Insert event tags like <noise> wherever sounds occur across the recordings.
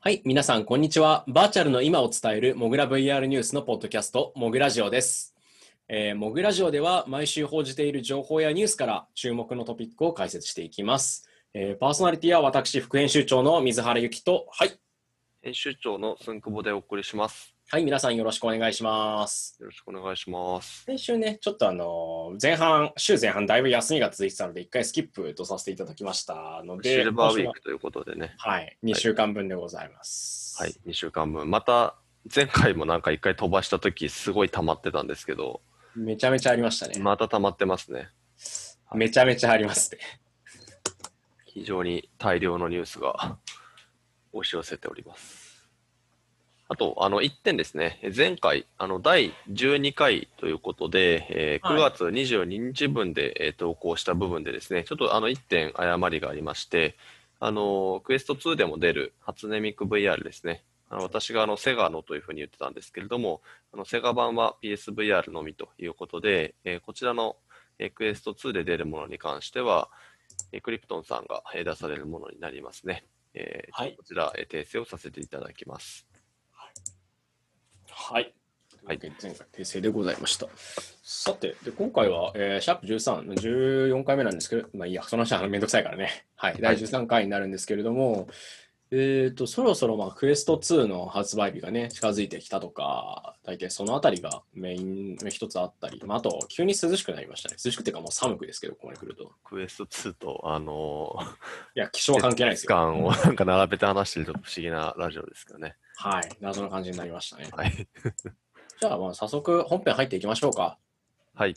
はい、皆さん、こんにちは。バーチャルの今を伝えるモグラ VR ニュースのポッドキャスト、モグラジオです。えー、モグラジオでは毎週報じている情報やニュースから注目のトピックを解説していきます。えー、パーソナリティは私、副編集長の水原由紀と、はい。編集長の寸久保でお送りします。はい、皆さんよろしくお願いします。よろしくお願いします。先週ね、ちょっとあの、前半、週前半、だいぶ休みが続いてたので、一回スキップとさせていただきましたので、シルバーウィークということでね。ははい、2週間分でございます。はい、2週間分。また、前回もなんか一回飛ばしたとき、すごい溜まってたんですけど、めちゃめちゃありましたね。また溜まってますね。めちゃめちゃありますね。非常に大量のニュースが押し寄せております。あと、あの、1点ですね。前回、あの、第12回ということで、えー9月22日分で、えー投稿した部分でですね、ちょっとあの、1点誤りがありまして、あの、クエスト2でも出る初音ミク VR ですね。あの私があの、セガのというふうに言ってたんですけれども、あの、セガ版は PSVR のみということで、えーこちらの、えークエスト2で出るものに関しては、えークリプトンさんがえー出されるものになりますね。えーはいこちら、えー訂正をさせていただきます。はい。はい前回訂正でございました。さて、で今回は、えーシャープ13、14回目なんですけど、まあいいや、その話はめんどくさいからね。はい、第13回になるんですけれども、えっ、と、そろそろ、まあ、クエスト2の発売日がね、近づいてきたとか、大体そのあたりがメインの一つあったり、まあ、あと、急に涼しくなりましたね。涼しくってかもう寒くですけど、ここまで来ると。クエスト2と、あのー、いや、気象は関係ないですよ。間を <laughs> なんか並べて話してると不思議なラジオですけどね。はい、謎の感じになりましたね。はい。<laughs> じゃあ、まあ、早速本編入っていきましょうか。はい。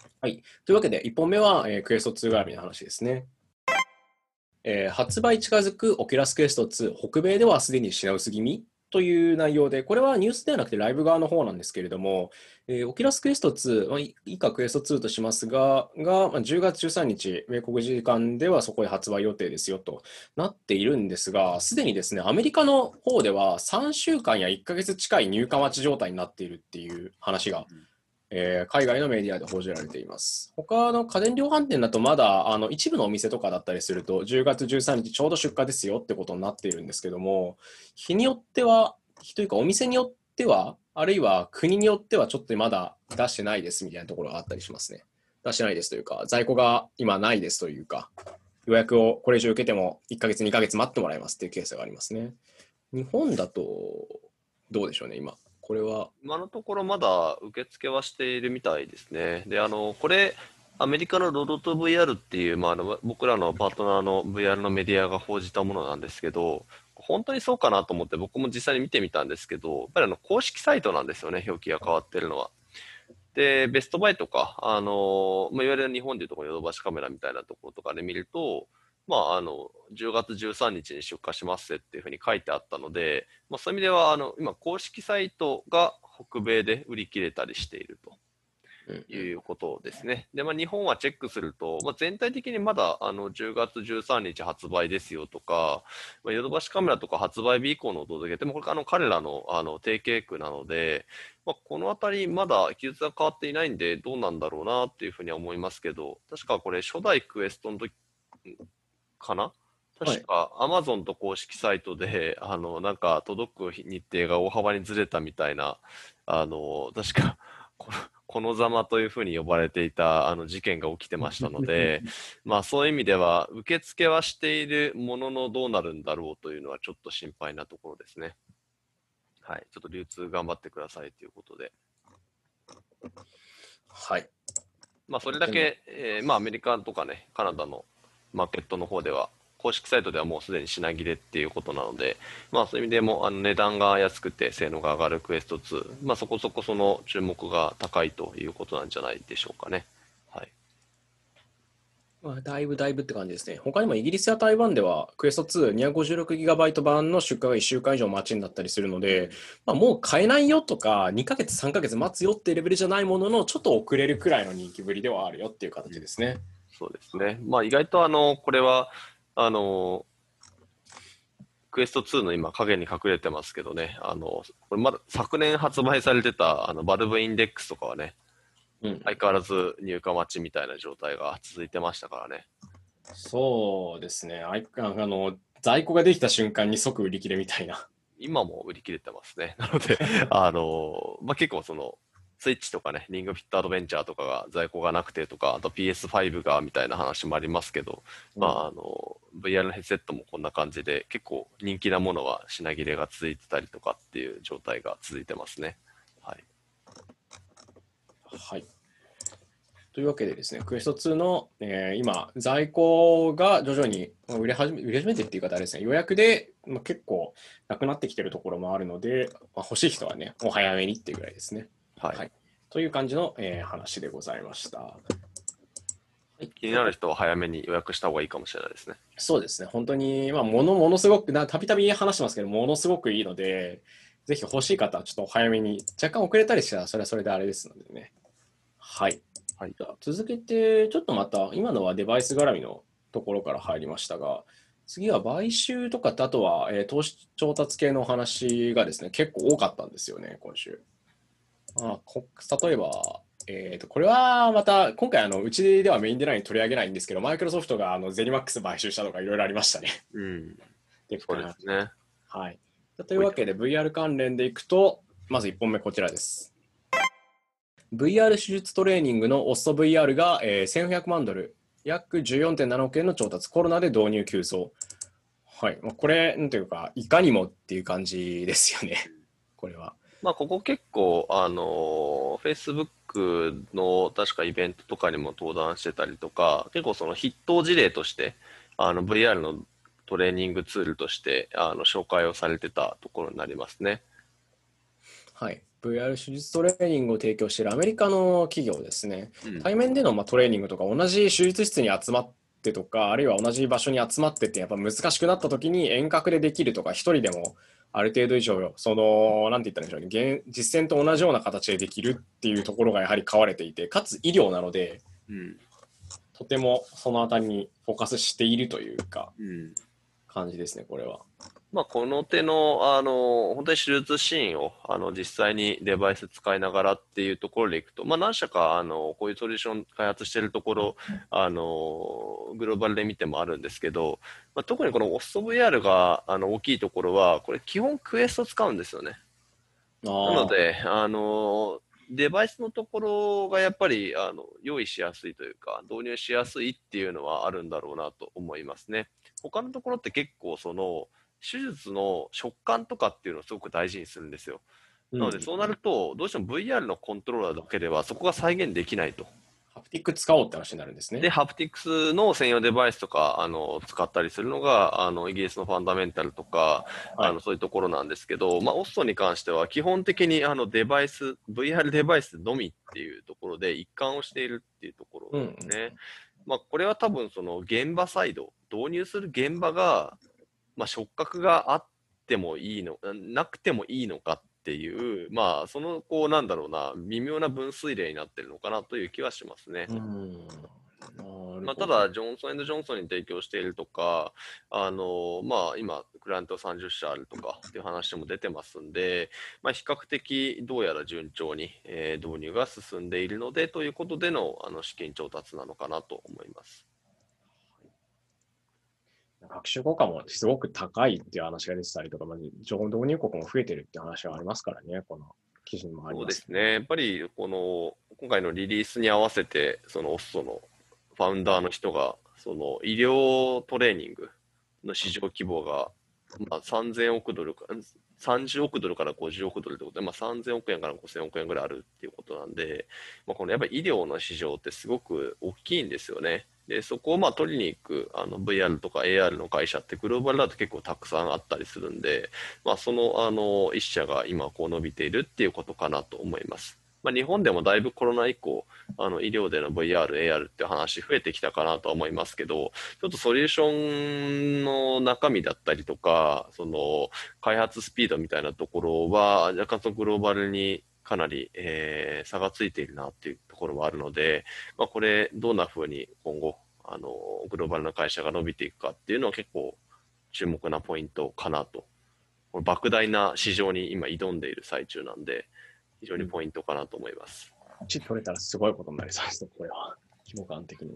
というわけで、1本目は、えークエスト2絡みの話ですね。えー発売近づく Oculus Quest 2、北米ではすでに品薄気味という内容で、これはニュースではなくてライブ側の方なんですけれども、えー Oculus Quest 2、まあ、以下 Quest 2としますが、がまあ10月13日、米国時間ではそこで発売予定ですよとなっているんですが、すでにですね、アメリカの方では3週間や1ヶ月近い入荷待ち状態になっているっていう話がえー海外のメディアで報じられています。他の家電量販店だとまだあの一部のお店とかだったりすると10月13日ちょうど出荷ですよってことになっているんですけども日によっては日というかお店によってはあるいは国によってはちょっとまだ出してないですみたいなところがあったりしますね。出してないですというか在庫が今ないですというか予約をこれ以上受けても1ヶ月2ヶ月待ってもらいますっていうケースがありますね。日本だとどうでしょうね今。これは今のところまだ受付はしているみたいですね。で、あの、これ、アメリカのロドト VR っていう、まあ、あの僕らのパートナーの VR のメディアが報じたものなんですけど、本当にそうかなと思って僕も実際に見てみたんですけど、やっぱりあの公式サイトなんですよね、表記が変わってるのは。で、ベストバイとか、あのまあ、いわゆる日本でいうところヨドバシカメラみたいなところとかで見ると、まあ、あの10月13日に出荷しますっていうふうに書いてあったので、まあ、そういう意味ではあの今、公式サイトが北米で売り切れたりしているということですね。で、まあ、日本はチェックすると、まあ、全体的にまだあの10月13日発売ですよとか、まあ、ヨドバシカメラとか発売日以降のお届けでもこれあの彼らのあの提携区なので、まあ、このあたりまだ記述が変わっていないんでどうなんだろうなっていうふうには思いますけど、確かこれ初代クエストの時かな？<laughs> 確か、アマゾンと公式サイトで、<laughs> あの、なんか、届く日程が大幅にずれたみたいな、あの、確か、この、このざまというふうに呼ばれていた、あの、事件が起きてましたので、<laughs> まあ、そういう意味では、受付はしているもののどうなるんだろうというのは、ちょっと心配なところですね。はい。ちょっと流通頑張ってくださいということで。はい。まあ、それだけ、えーまあ、アメリカとかね、カナダのマーケットの方では、公式サイトではもうすでに品切れっていうことなので、まあ、そういう意味でもあの値段が安くて性能が上がるクエスト2、まあ、そこそこその注目が高いということなんじゃないでしょうかね。はい、まあ、だいぶだいぶって感じですね。他にもイギリスや台湾では、クエスト2、256GB 版の出荷が1週間以上待ちになったりするので、まあ、もう買えないよとか、2ヶ月、3ヶ月待つよっていうレベルじゃないものの、ちょっと遅れるくらいの人気ぶりではあるよっていう形ですね。そうですね。まあ、意外とあの、これは、あの、クエスト2の今影に隠れてますけどね、あの、これまだ昨年発売されてたあのバルブインデックスとかはね、うん、相変わらず入荷待ちみたいな状態が続いてましたからね。そうですね。あいあの在庫ができた瞬間に即売り切れみたいな。い今も売り切れてますね。なので、あの、まあ、結構その、スイッチとかね、リングフィットアドベンチャーとかが在庫がなくてとか、あと PS5 がみたいな話もありますけど、まあ、あの、VR のヘッドセットもこんな感じで、結構人気なものは品切れが続いてたりとかっていう状態が続いてますね。はい。はい。というわけでですね、クエスト2の、えー、今、在庫が徐々に売れ始め売れ始めてっていう方はですね、予約で、まあ、結構なくなってきてるところもあるので、まあ、欲しい人はね、お早めにっていうぐらいですね。はい、はい、という感じの、えー、話でございました。気になる人は早めに予約した方がいいかもしれないですね。そうですね、本当に、まあ、ものものすごく、たびたび話してますけど、ものすごくいいので、ぜひ欲しい方はちょっと早めに、若干遅れたりしたら、それはそれであれですのでね。はい。はい、続けて、ちょっとまた、今のはデバイス絡みのところから入りましたが、次は買収とかあとは、えー、投資調達系の話がですね、結構多かったんですよね、今週。あこ例えば、えーと、これはまた今回あのうちではメインデライン取り上げないんですけどマイクロソフトがあのゼニマックス買収したとかいろいろありましたね。うん、で <laughs> そうですね、はい、というわけで VR 関連でいくとまず1本目こちらです。VR 手術トレーニングの OSTVR が、えー、1400万ドル約14.7億円の調達コロナで導入急増。はい、これなんていうかいかにもっていう感じですよねこれは。まあ、ここ結構、あの、Facebook の確かイベントとかにも登壇してたりとか、結構その筆頭事例として、あの、VR のトレーニングツールとして、あの、紹介をされてたところになりますね。はい。VR 手術トレーニングを提供しているアメリカの企業ですね。うん、対面でのまあトレーニングとか、同じ手術室に集まってとか、あるいは同じ場所に集まってって、やっぱ難しくなった時に遠隔でできるとか、一人でもある程度以上、その、なんて言ったらいいんでしょうね、実践と同じような形でできるっていうところがやはり買われていて、かつ医療なので、うん、とてもそのあたりにフォーカスしているというか、うん、感じですね、これは。まあ、この手の、あの、本当に手術シーンを、あの、実際にデバイス使いながらっていうところでいくと、まあ、何社か、あの、こういうソリューション開発しているところ、あの、グローバルで見てもあるんですけど、まあ、特にこの OSVR が、あの、大きいところは、これ基本クエスト使うんですよね。なので、あの、デバイスのところがやっぱりあの用意しやすいというか、導入しやすいっていうのはあるんだろうなと思いますね。他のところって結構その、手術の食感とかっていうのをすごく大事にするんですよ。なので、そうなると、どうしても VR のコントローラーだけではそこが再現できないと。ハプティック使おうって話になるんですね。で、ハプティックスの専用デバイスとか、あの、使ったりするのが、あの、イギリスのファンダメンタルとか、はい、あの、そういうところなんですけど、まあ、オストに関しては、基本的に、あの、デバイス、VR デバイスのみっていうところで一貫をしているっていうところですね。うんうん、まあ、これは多分、その、現場サイド、導入する現場が、まあ、触覚があってもいいの、なくてもいいのかっていう、まあ、その、こう、なんだろうな、微妙な分水嶺になってるのかなという気はしますね。まあ、ただ、ジョンソンジョンソンに提供しているとか、あのまあ、今、クライアント30社あるとかっていう話も出てますんで、まあ、比較的どうやら順調に、えー、導入が進んでいるのでということでのあの資金調達なのかなと思います。学習効果もすごく高いっていう話が出てたりとか、まあ、情報導入国も増えてるって話がありますからね、この記事にもあります、そうですね、やっぱりこの今回のリリースに合わせて、そのオッソのファウンダーの人が、その医療トレーニングの市場規模が、まあ、3000億ドルか、30億ドルから50億ドルってことで、まあ、3000億円から5000億円ぐらいあるっていうことなんで、まあ、このやっぱり医療の市場ってすごく大きいんですよね。でそこをまあ取りに行くあの VR とか AR の会社ってグローバルだと結構たくさんあったりするんで、まあ、そのあの一社が今こう伸びているっていうことかなと思います。まあ、日本でもだいぶコロナ以降、あの医療での VR、AR って話増えてきたかなとは思いますけど、ちょっとソリューションの中身だったりとか、その開発スピードみたいなところは、若干そのグローバルにかなり、えー、差がついているなっていうところはあるので、まあ、これ、どんなふうに今後、あの、グローバルな会社が伸びていくかっていうのは結構注目なポイントかなと。これ莫大な市場に今挑んでいる最中なんで、非常にポイントかなと思います。1取れたらすごいことになりそうです、これは。規模感的に。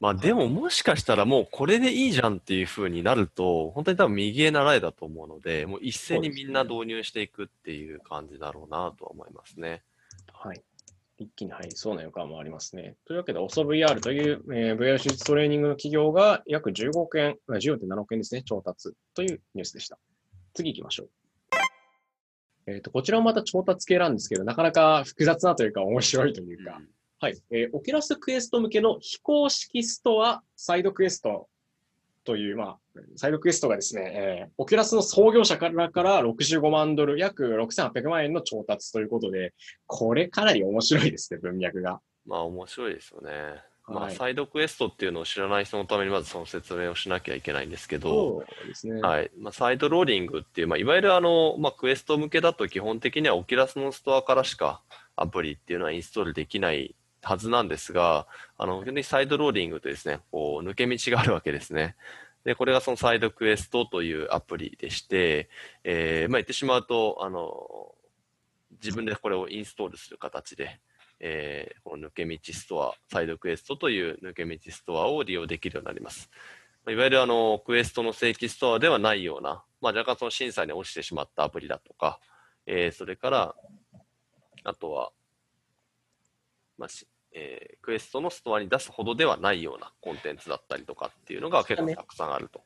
まあでももしかしたらもうこれでいいじゃんっていう風になると、本当に多分右へ習えだと思うので、もう一斉にみんな導入していくっていう感じだろうなとは思いますね。はい。一気に入りそうな予感もありますね。というわけで、OSOVR という、えー VR 手術トレーニングの企業が約15億円、まあ14.7億円ですね、調達というニュースでした。次行きましょう。えっ、と、こちらもまた調達系なんですけど、なかなか複雑なというか面白いというか、はい。えー、 Oculus Quest 向けの非公式ストア、 SideQuest という、まあ、 SideQuest がですね、えー、 Oculus の創業者からから65万ドル、約6800万円の調達ということで、これかなり面白いですね、文脈が。まあ面白いですよね。まあ、はい SideQuest っていうのを知らない人のためにまずその説明をしなきゃいけないんですけど、そうですね。はいまあ、サイドローディングっていう、まあ、いわゆるあの、まあ、 Quest 向けだと基本的には Oculus のストアからしかアプリっていうのはインストールできないはずなんですが、あの、本当にサイドローリングとですね、こう、抜け道があるわけですね。で、これがそのサイドクエストというアプリでして、えーまあ、言ってしまうと、あの、自分でこれをインストールする形で、えーこの抜け道ストア、サイドクエストという抜け道ストアを利用できるようになります。いわゆるあの、クエストの正規ストアではないような、まあ、若干その審査に落ちてしまったアプリだとか、えーそれから、あとは、まあえー Quest のストアに出すほどではないようなコンテンツだったりとかっていうのが結構たくさんあると。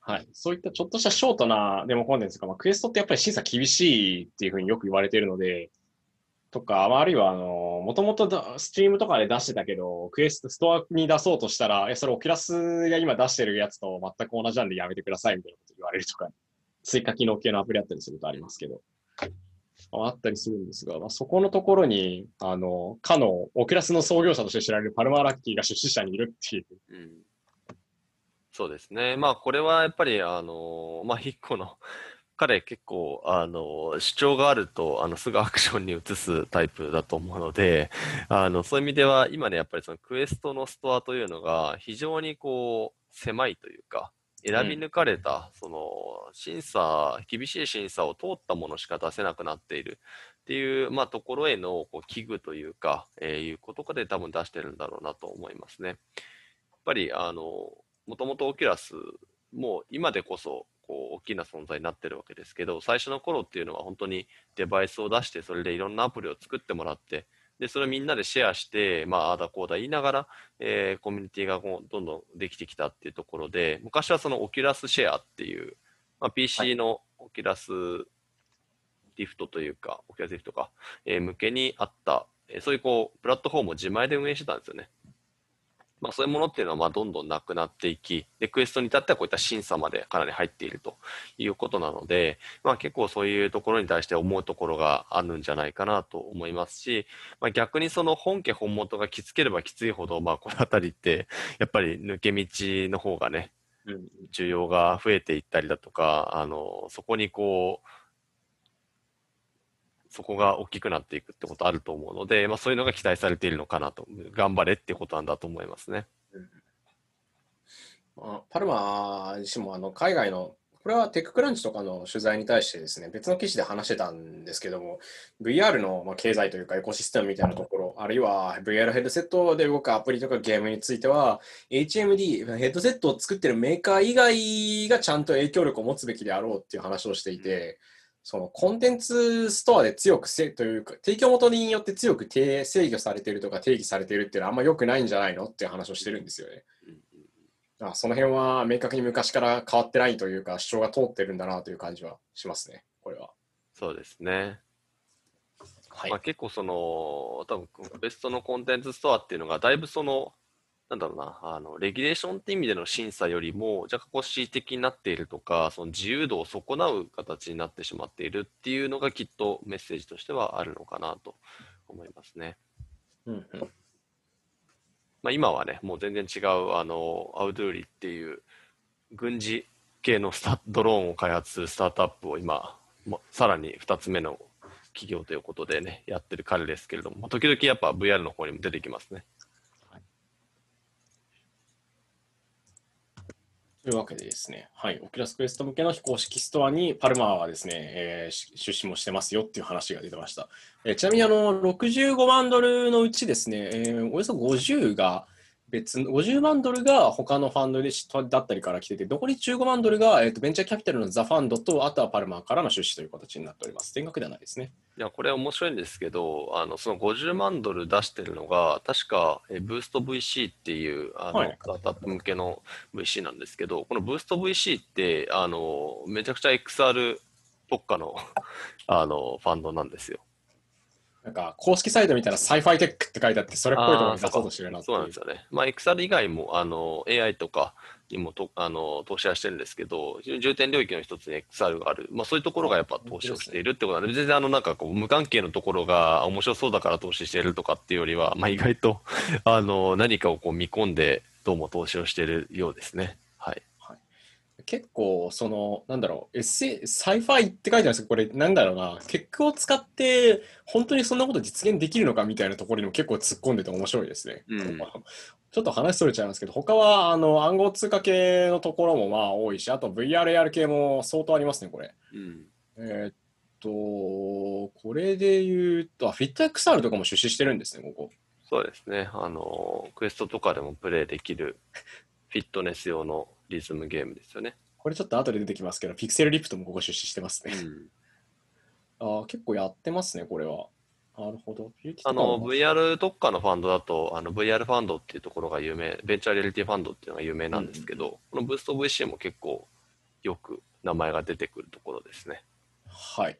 はい。そういったちょっとしたショートなデモコンテンツとか、まあ、 Quest ってやっぱり審査厳しいっていうふうによく言われているので、とか、まあ、あるいは、あの、もともと Steam とかで出してたけど、 Quest、ストアに出そうとしたら、え、それ Oculus が今出してるやつと全く同じなんでやめてくださいみたいなこと言われるとか、追加機能系のアプリあったりするとありますけど、まあったりするんですが、まあ、そこのところに、あの、かのオキュラスの創業者として知られるパルマーラッキーが出資者にいるっていう、うんそうですね。まあ、これはやっぱり、あの、まあ、一個の、彼結構、あの、主張があると、あの、すぐアクションに移すタイプだと思うので、あの、そういう意味では、今ね、やっぱりそのクエストのストアというのが、非常にこう、狭いというか、選び抜かれた、その、審査、厳しい審査を通ったものしか出せなくなっているっていう、まあ、ところへの、こう、危惧というか、えーいうことで多分出してるんだろうなと思いますね。やっぱり、あの、もともとオキュラスも今でこそこう大きな存在になってるわけですけど最初の頃っていうのは本当にデバイスを出してそれでいろんなアプリを作ってもらってでそれをみんなでシェアして、まあ、ああだこうだ言いながら、えーコミュニティがこうどんどんできてきたっていうところで昔はその Oculus Share っていう、まあ、PC の Oculus Rift というか、 Oculus Rift か、えー向けにあった、えーそういうこうプラットフォームを自前で運営してたんですよね。まあ、そういうものっていうのはまあどんどんなくなっていき、で、 Quest に至ってはこういった審査までかなり入っているということなので、まあ結構そういうところに対して思うところがあるんじゃないかなと思いますし、まあ逆にその本家本元がきつければきついほど、まあこのあたりって、やっぱり抜け道の方がね、うん、需要が増えていったりだとか、あの、そこにこう、そこが大きくなっていくってことあると思うので、まあそういうのが期待されているのかなと、頑張れってことなんだと思いますね。まあ、パルマ自身もあの海外の、これはテッククランチとかの取材に対してですね、別の記事で話してたんですけども、VR のまあ経済というかエコシステムみたいなところ、あるいは VR ヘッドセットで動くアプリとかゲームについては、HMD、ヘッドセットを作ってるメーカー以外がちゃんと影響力を持つべきであろうっていう話をしていて、そのコンテンツストアで強くせというか、提供元によって強く定制御されているとか定義されているっていうのはあんま良くないんじゃないのっていう話をしてるんですよね。あその辺は明確に昔から変わってないというか、主張が通ってるんだなという感じはしますね、これは。そうですね。はまあ、結構その、多分ベストのコンテンツストアっていうのが、だいぶその、なんだろうな、あの、レギュレーションって意味での審査よりも、若干こう恣意的になっているとか、その自由度を損なう形になってしまっているっていうのがきっとメッセージとしてはあるのかなと思いますね。うんうんまあ、今はね、もう全然違う、あの、アウドゥーリっていう軍事系のスタドローンを開発するスタートアップを今、まさらに2つ目の企業ということでね、やってる彼ですけれども、まあ時々やっぱ VR の方にも出てきますね。というわけでですね、はい、 Oculus Quest 向けの非公式ストアにパルマーはですね、えー出資もしてますよっていう話が出てました。えーちなみにあの65万ドルのうちですね、えーおよそ50が別の、50万ドルが他のファンドでしだったりから来てて、残り15万ドルが、えーとベンチャーキャピタルのザ・ファンドと、あとはパルマーからの出資という形になっております。全額ではないですね。いや、これ面白いんですけど、あの、その50万ドル出してるのが、確か、えブースト VC っていう、あの、はいスタートアップ向けの VC なんですけど、このブースト VC って、あの、めちゃくちゃ XR 特化の、<laughs> あの、ファンドなんですよ。なんか公式サイト見たら sci-fi tech って書いてあって、それっぽいところに出そうとしてるなっそうなんですよね。まあ、XR 以外も、あの、AI とかにもと、あの、投資はしてるんですけど、重点領域の一つに XR がある。まあ、そういうところがやっぱ投資をしているってことなんで、全然あの、なんかこう、無関係のところが面白そうだから投資しているとかっていうよりは、まあ、意外と、あの、何かをこう見込んで、どうも投資をしているようですね。はい。結構、その、なんだろう、エッセイ、 sci-fi って書いてあるんですけど、これ、なんだろうな、結果を使って、本当にそんなこと実現できるのかみたいなところにも結構突っ込んでて面白いですね。うん <laughs> ちょっと話それちゃいますけど、他は、あの、暗号通貨系のところもまあ多いし、あと VRAR 系も相当ありますね、これ。うん。えーっと、これで言うと、あ、FitXR とかも出資してるんですね、ここ。そうですね。あの、クエストとかでもプレイできるフィットネス用のリズムゲームですよね。これちょっと後で出てきますけど、ピクセルリプトもここ出資してますね。うん。<laughs> あー結構やってますね、これは。なるほど。あの、VR 特化のファンドだと、あの VR ファンドっていうところが有名、ベンチャーリアリティファンドっていうのが有名なんですけど、このブースト VC も結構よく名前が出てくるところですね。はい。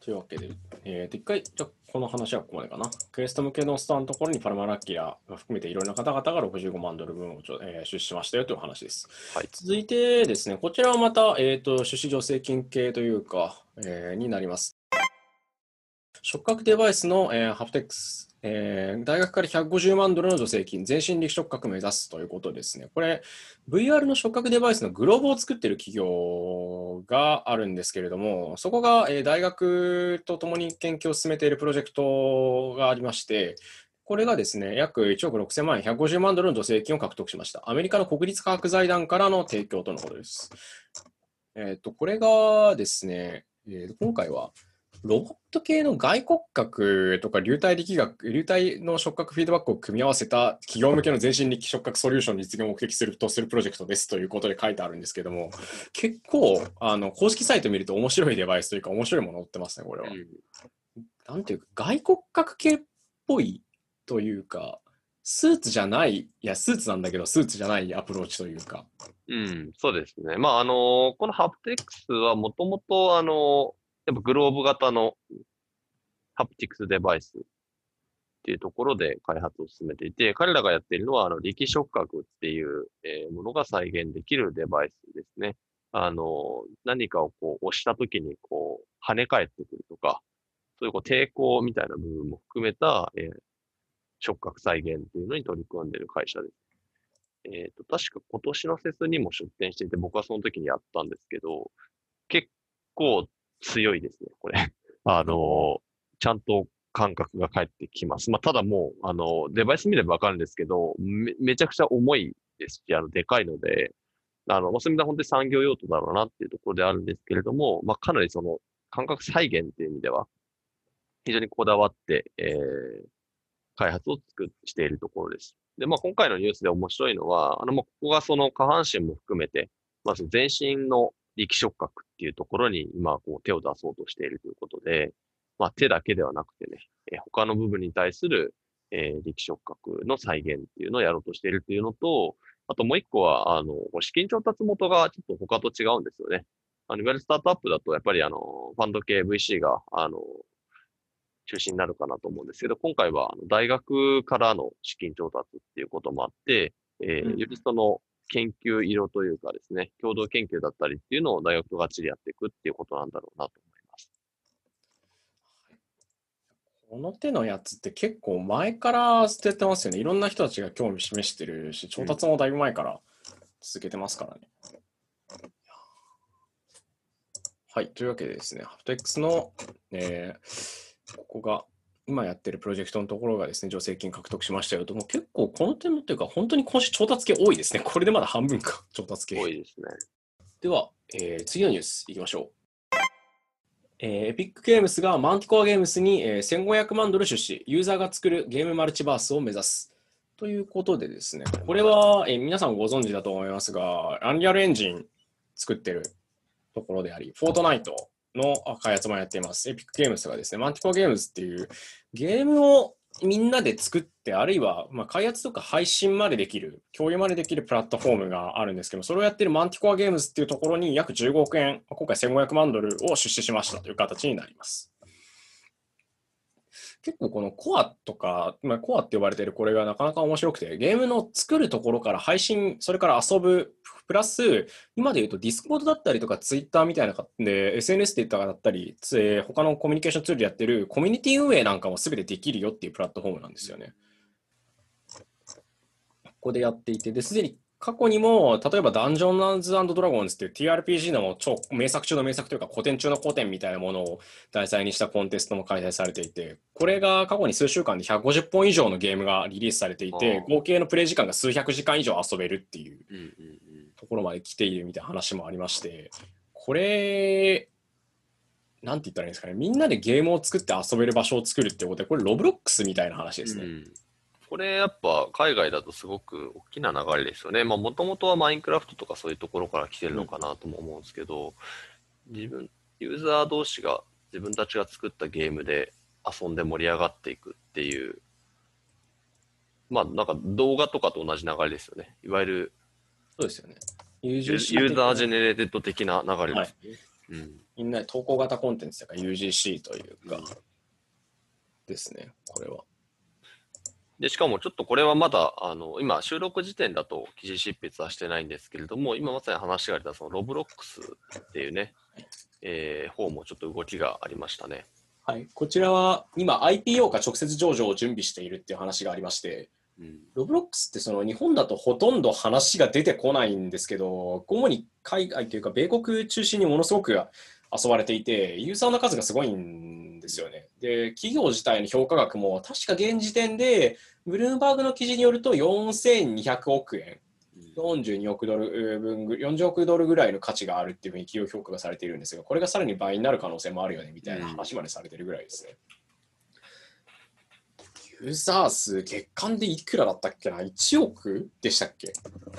というわけで、えーと、一回、じゃあこの話はここまでかな。クエスト向けのスターのところにパルマラッキラー含めていろんな方々が65万ドル分をちょ、えー出資しましたよという話です。はい。続いてですね、こちらはまた、えー、と出資助成金系というか、えーになります。触覚デバイスの、えーハプテックス、えー大学から150万ドルの助成金、全身力触覚目指すということですね。これ、VR の触覚デバイスのグローブを作っている企業があるんですけれども、そこが、えー大学とともに研究を進めているプロジェクトがありまして、これがですね、約1億6000万円、150万ドルの助成金を獲得しました。アメリカの国立科学財団からの提供とのことです。えっ、と、これがですね、えー今回は、ロボット系の外骨格とか流体力学、流体の触覚フィードバックを組み合わせた企業向けの全身力触覚ソリューションの実現を目的するとするプロジェクトですということで書いてあるんですけども、結構、あの、公式サイト見ると面白いデバイスというか面白いもの載ってますね、これは。なんていうか、外骨格系っぽいというか、スーツじゃない、いや、スーツなんだけど、スーツじゃないアプローチというか。うん、そうですね。まあ、あの、このハプティクスはもともと、あの、やっぱグローブ型のハプティクスデバイスっていうところで開発を進めていて、彼らがやっているのは、あの、力触覚っていう、えーものが再現できるデバイスですね。あの、何かをこう押したときにこう跳ね返ってくるとか、そういうこう抵抗みたいな部分も含めた、えー触覚再現っていうのに取り組んでいる会社です。えっ、と、確か今年のフェスにも出展していて、僕はその時にやったんですけど、結構強いですね、これ。<laughs> あの、ちゃんと感覚が返ってきます。まあ、ただもう、あの、デバイス見ればわかるんですけど、め、めちゃくちゃ重いですし、あの、でかいので、あの、まあそういう意味では本当に産業用途だろうなっていうところであるんですけれども、まあ、かなりその、感覚再現っていう意味では、非常にこだわって、えー開発を作っしているところです。で、まあ、今回のニュースで面白いのは、あの、まあ、ここがその下半身も含めて、まず全身の力触覚っていうところに今、こう手を出そうとしているということで、まあ、手だけではなくてね、えー他の部分に対する、えー力触覚の再現っていうのをやろうとしているっていうのと、あともう一個は、あの、資金調達元がちょっと他と違うんですよね。あの、いわゆるスタートアップだと、やっぱりあの、ファンド系 VC が、あの、中心になるかなと思うんですけど、今回は大学からの資金調達っていうこともあって、えーうんよりその研究色というかですね、共同研究だったりっていうのを大学とがっちりやっていくっていうことなんだろうなと思います。この手のやつって結構前から捨ててますよね。いろんな人たちが興味示してるし、調達もだいぶ前から続けてますからね。はい、というわけでですね、ハプテックスの、えーここが、今やってるプロジェクトのところがですね、助成金獲得しましたよと、もう結構この点もというか、本当に今週調達系多いですね。これでまだ半分か、<laughs> 調達系。多いですね。では、えー次のニュースいきましょう。えーエピックゲームスがマンティコアゲームスに、えー1500万ドル出資、ユーザーが作るゲームマルチバースを目指す。ということでですね、これは、えー皆さんご存知だと思いますが、アンリアルエンジン作ってるところであり、フォートナイトの開発もやっています。エピックゲームスがですね、マンティコアゲームズっていうゲームをみんなで作って、あるいは、ま、開発とか配信までできる、共有までできるプラットフォームがあるんですけど、それをやっているマンティコアゲームズっていうところに約15億円、今回1500万ドルを出資しましたという形になります。結構このコアとか、まあ、コアって呼ばれてるこれがなかなか面白くて、ゲームの作るところから配信、それから遊ぶ、プラス、今で言うとディスコードだったりとかツイッターみたいなで、SNS って言っただったり、えー他のコミュニケーションツールでやってるコミュニティ運営なんかも全てできるよっていうプラットフォームなんですよね。ここでやっていて、で、すでに過去にも、例えばダンジョンズドラゴンズっていう TRPG の超名作中の名作というか古典中の古典みたいなものを題材にしたコンテストも開催されていて、これが過去に数週間で150本以上のゲームがリリースされていて、合計のプレイ時間が数百時間以上遊べるっていう。ところまで来ているみたいな話もありまして、これ、なんて言ったらいいんですかね、みんなでゲームを作って遊べる場所を作るってことで、これロブロックスみたいな話ですね。うんこれやっぱ海外だとすごく大きな流れですよね。まあもともとはマインクラフトとかそういうところから来てるのかなとも思うんですけど、自分、ユーザー同士が自分たちが作ったゲームで遊んで盛り上がっていくっていう、まあなんか動画とかと同じ流れですよね。いわゆるそうですよね。ユユーユーザージェネレーテッド的な流れですね。うんみんなで投稿型コンテンツだから UGC というか、うんですね、これは。で、しかもちょっとこれはまだ、あの、今収録時点だと記事執筆はしてないんですけれども、今まさに話が出たそのロブロックスっていうね、えー方もちょっと動きがありましたね。はい、こちらは今 IPO か直接上場を準備しているっていう話がありまして、うん。ロブロックスってその日本だとほとんど話が出てこないんですけど、主に海外というか米国中心にものすごく遊ばれていて、ユーザーの数がすごいんですよね。で、企業自体の評価額も確か現時点で、ブルームバーグの記事によると4200億円、42億ドル分ぐ、40億ドルぐらいの価値があるっていうふうに企業評価がされているんですが、これがさらに倍になる可能性もあるよねみたいな話までされてるぐらいですね。ユーザー数、月間でいくらだったっけな ?1 億でしたっけ？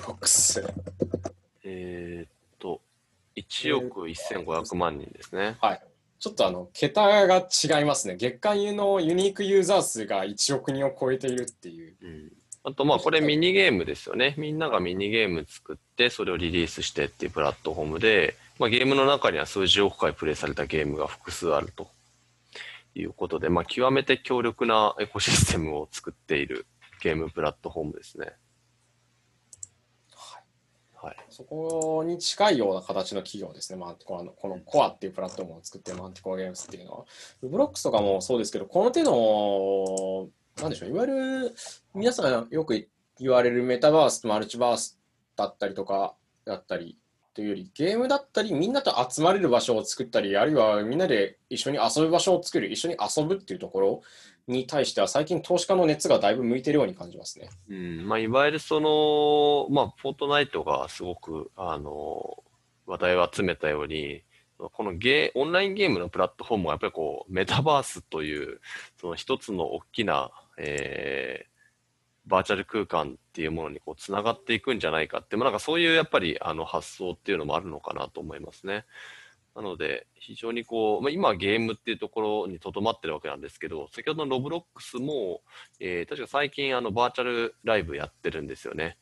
ロックス。えー1億1500万人ですね。はい。ちょっとあの、桁が違いますね。月間のユニークユーザー数が1億人を超えているっていう。うん。あと、まあ、これミニゲームですよね。みんながミニゲーム作って、それをリリースしてっていうプラットフォームで、まあ、ゲームの中には数十億回プレイされたゲームが複数あるということで、まあ、極めて強力なエコシステムを作っているゲームプラットフォームですね。はい。そこに近いような形の企業ですね。マンティコアの、このコアっていうプラットフォームを作ってるマンティコアゲームスっていうのは。ブロックスとかもそうですけど、この手の、なんでしょう、いわゆる皆さんがよく言われるメタバースとマルチバースだったりとか、だったり、というよりゲームだったりみんなと集まれる場所を作ったりあるいはみんなで一緒に遊ぶ場所を作る一緒に遊ぶっていうところに対しては最近投資家の熱がだいぶ向いてるように感じますね。うん、まあ、いわゆるその、まあ、フォートナイトがすごく、あの、話題を集めたように、このゲ、オンラインゲームのプラットフォームはやっぱりこう、メタバースという、その一つの大きな、えバーチャル空間っていうものにこう、つながっていくんじゃないかって、まあ、なんかそういうやっぱり、あの、発想っていうのもあるのかなと思いますね。なので、非常にこう、まあ、今はゲームっていうところにとどまってるわけなんですけど、先ほどのロブロックスも、えー確か最近あのバーチャルライブやってるんですよね。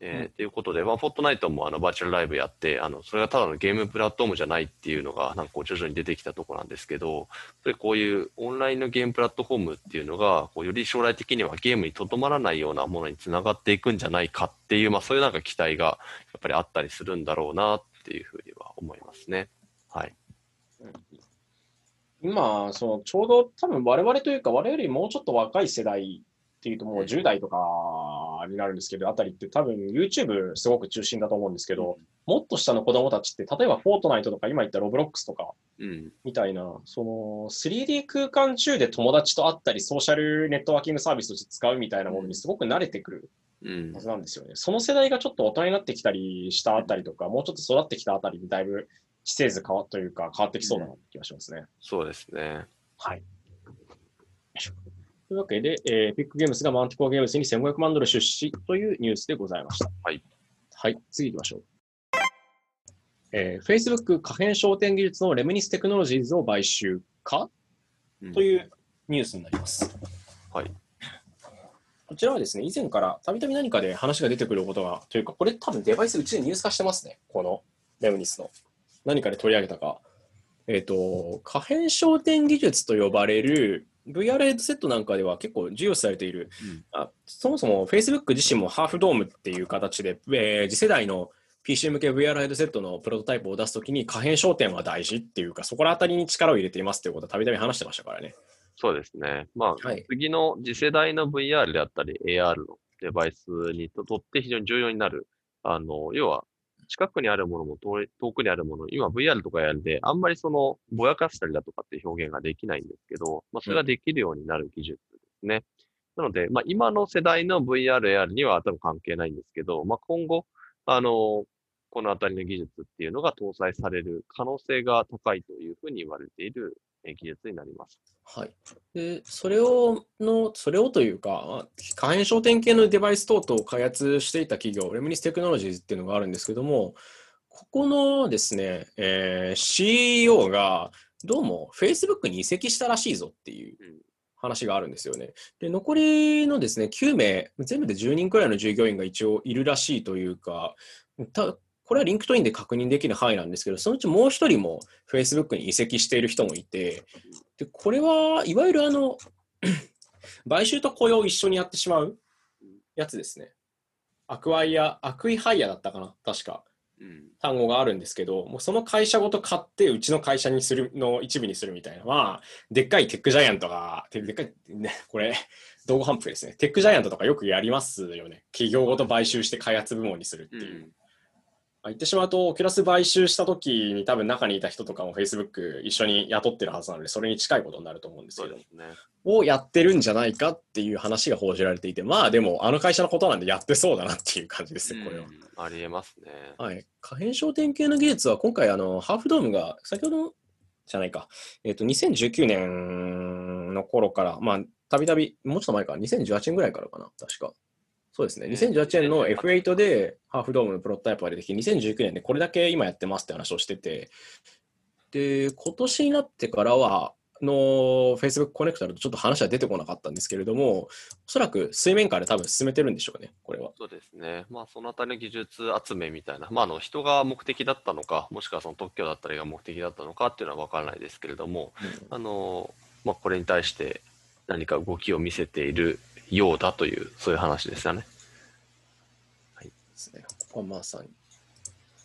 えーということで、まあ、フォートナイトもあのバーチャルライブやって、あのそれがただのゲームプラットフォームじゃないっていうのが、なんかこう徐々に出てきたところなんですけど、やっぱりこういうオンラインのゲームプラットフォームっていうのが、こうより将来的にはゲームにとどまらないようなものにつながっていくんじゃないかっていう、まあ、そういうなんか期待がやっぱりあったりするんだろうなっていうふうには思いますね。はい。今、そのちょうど多分我々というか、我々よりもうちょっと若い世代っていうと、もう10代とかーになるんですけど、あたりって多分 YouTube すごく中心だと思うんですけど、もっと下の子供たちって、例えばフォートナイトとか今言ったロブロックスとかうん。みたいな、その 3D 空間中で友達と会ったり、ソーシャルネットワーキングサービスとして使うみたいなものにすごく慣れてくるうんは。ずなんですよね。その世代がちょっと大人になってきたりしたあたりとか、もうちょっと育ってきたあたりにだいぶ知性図変わというか変わってきそうだなって気がしますね。そうですね。はい。というわけで、えー、エピックゲームズがマンティコアゲームズに1500万ドル出資というニュースでございました。はい。はい、次行きましょう。えー、Facebook 可変焦点技術のレムニステクノロジーズを買収か？うんというニュースになります。はい。こちらはですね、以前からたびたび何かで話が出てくることが、というか、これ多分デバイスうちでニュース化してますね、このレムニスの。何かで取り上げたか。えっ、と、可変焦点技術と呼ばれる VR ヘッドセットなんかでは結構重要視されている、うんあそもそも Facebook 自身もハーフドームっていう形で、えー次世代の PC 向け VR ヘッドセットのプロトタイプを出すときに可変焦点は大事っていうか、そこら辺りに力を入れていますっていうことはたびたび話してましたからね。そうですね。まあ、はい次の次世代の VR であったり AR のデバイスにととって非常に重要になる。あの、要は、近くにあるものも遠い遠くにあるもの、今 VR とかやるで、あんまりその、ぼやかしたりだとかって表現ができないんですけど、まあ、それができるようになる技術ですね。なので、まあ、今の世代の VR、AR には多分関係ないんですけど、まあ、今後、あの、このあたりの技術っていうのが搭載される可能性が高いというふうに言われているえ技術になります。はい。で、それを、の、それをというか、可変焦点系のデバイス等々を開発していた企業、レムニステクノロジーズっていうのがあるんですけども、ここのですね、えー CEO が、どうも Facebook に移籍したらしいぞっていううん話があるんですよね。で、残りのですね、9名、全部で10人くらいの従業員が一応いるらしいというか、たこれはリンクトインで確認できる範囲なんですけど、そのうちもう一人も Facebook に移籍している人もいて、でこれはいわゆるあの <clears throat> 買収と雇用を一緒にやってしまうやつですね。アクアイア、アクイハイヤだったかな、確かうん。単語があるんですけど、もうその会社ごと買って、うちの会社にするの一部にするみたいな、まあ、でっかいテックジャイアントが、ででっかい、ね、これ、動画反復ですね。テックジャイアントとかよくやりますよね。企業ごと買収して開発部門にするっていう。まあ、言ってしまうと、オキュラス買収した時に多分中にいた人とかも Facebook 一緒に雇ってるはずなので、それに近いことになると思うんですけどね。をやってるんじゃないかっていう話が報じられていて、まあでも、あの会社のことなんでやってそうだなっていう感じですね、これは。うんありえますね。はい。可変焦点系の技術は今回、あの、ハーフドームが、先ほどじゃないか、えっ、と、2019年の頃から、まあ、たびたび、もうちょっと前か、2018年ぐらいからかな、確か。そうですね。ね2018年の F8 でハーフドームのプロトタイプが出てきて、2019年でこれだけ今やってますって話をしてて、で、今年になってからは、の Facebook コネクトだとちょっと話は出てこなかったんですけれども、おそらく水面下で多分進めてるんでしょうね、これは。そうですね。まあ、そのあたりの技術集めみたいな、まあ、あの人が目的だったのか、もしくはその特許だったりが目的だったのかっていうのは分からないですけれども、あのまあ、これに対して何か動きを見せているようだという、そういう話ですよね。ですね。ここはまさに。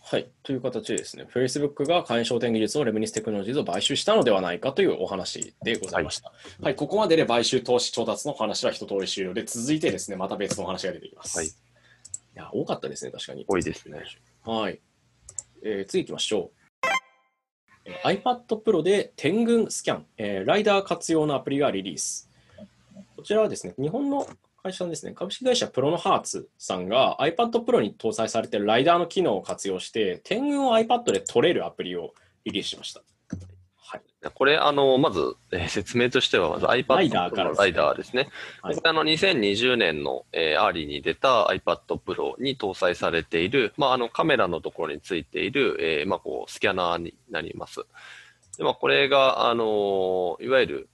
はい。という形でですね、Facebook が会員商店技術のレムニステクノロジーズを買収したのではないかというお話でございました。はい、ここまでで買収投資調達の話は一通り終了で、続いてですね、また別のお話が出てきます。はいいや、多かったですね、確かに。多いですね。はい。えー次行きましょう。えー iPad Pro で点群スキャン、えーライダー活用のアプリがリリース。こちらはですね、日本の会社ですね、株式会社プロノハーツさんが iPad Pro に搭載されているライダーの機能を活用して、点群を iPad で撮れるアプリをリリースしました。はい。これ、あの、まず、えー説明としては、まず iPad ライダーからのライダーですね。はいこれあの、2020年の、えー early に出た iPad Pro に搭載されている、まあ、あの、カメラのところについている、えーまあ、こう、スキャナーになります。で、まあ、これが、あのいわゆる、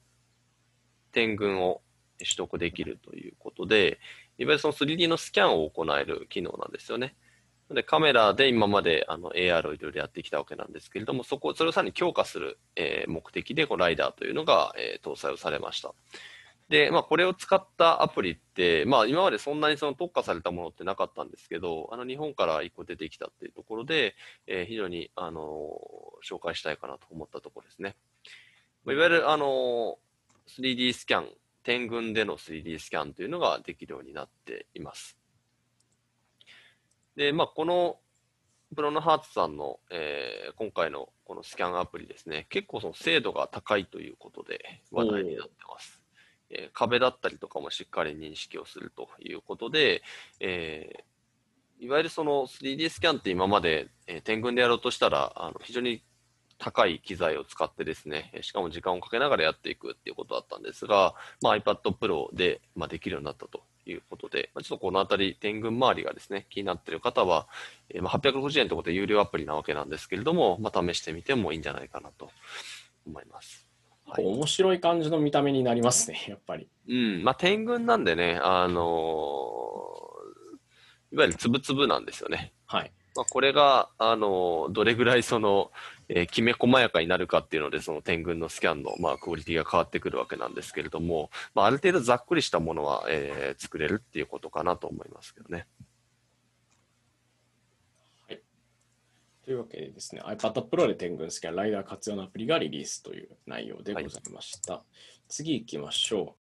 点群を取得できるということで、いわゆるその 3D のスキャンを行える機能なんですよね。で、カメラで今まであの AR をいろいろやってきたわけなんですけれども、そこ、それをさらに強化する、えー目的で、このライダーというのが、えー搭載をされました。で、まあ、これを使ったアプリって、まあ、今までそんなにその特化されたものってなかったんですけど、あの、日本から一個出てきたっていうところで、えー非常に、あの紹介したいかなと思ったところですね。いわゆる、あのー 3D スキャン、点群での 3D スキャンというのができるようになっています。で、まあ、このプロのハーツさんの、えー今回のこのスキャンアプリですね、結構その精度が高いということで話題になってます。えー壁だったりとかもしっかり認識をするということで、えーいわゆるその 3D スキャンって今まで、えー点群でやろうとしたら、あの非常に高い機材を使ってですね、えーしかも時間をかけながらやっていくっていうことだったんですが、まあ、iPad Pro で、まあ、できるようになったということで、まあ、ちょっとこのあたり、天群周りがですね、気になっている方は、えーまあ、860円ということで有料アプリなわけなんですけれども、まあ、試してみてもいいんじゃないかなと思います。はい面白い感じの見た目になりますね、やっぱり。うん、まあ、天群なんでね、あのーいわゆるつぶつぶなんですよね。はい。まあ、これが、あのーどれぐらいその、えーきめ細やかになるかっていうので、その天群のスキャンの、まあ、クオリティが変わってくるわけなんですけれども、まあ、ある程度ざっくりしたものは、えー作れるっていうことかなと思いますけどね。というわけでですね、iPad Pro で天群スキャンライダー活用のアプリがリリースという内容でございました。次行きましょう。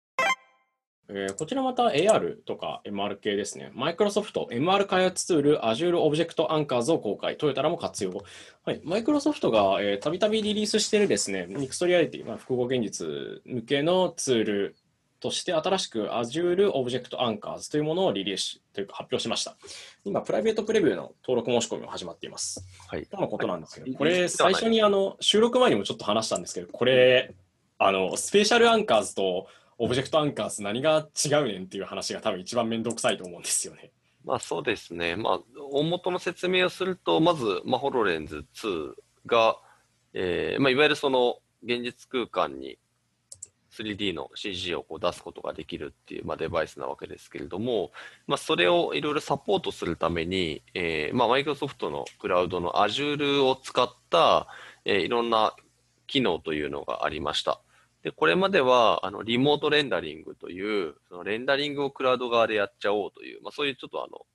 えーこちらまた AR とか MR 系ですね。マイクロソフト MR 開発ツール Azure Object Anchors を公開。トヨタらも活用。はい。マイクロソフトがえーたびたびリリースしているですね、 Mixed Reality、まあ、複合現実向けのツールとして新しく Azure Object Anchors というものをリリースというか発表しました。今、プライベートプレビューの登録申し込みも始まっています。はい。とのことなんですけど、はいこれ、最初にあの収録前にもちょっと話したんですけど、これ、あの Spatial Anchors と Object Anchors、何が違うねんっていう話が多分一番面倒くさいと思うんですよね。まあそうですね。まあ、大元の説明をすると、まず、まあ、ホロレンズ2が、えーまあ、いわゆるその現実空間に 3D の CG をこう出すことができるっていう、まあ、デバイスなわけですけれども、まあ、それをいろいろサポートするために、えーまあ、マイクロソフトのクラウドの Azure を使った、えーいろんな機能というのがありました。で、これまでは、あの、リモートレンダリングという、そのレンダリングをクラウド側でやっちゃおうという、まあそういうちょっとあの、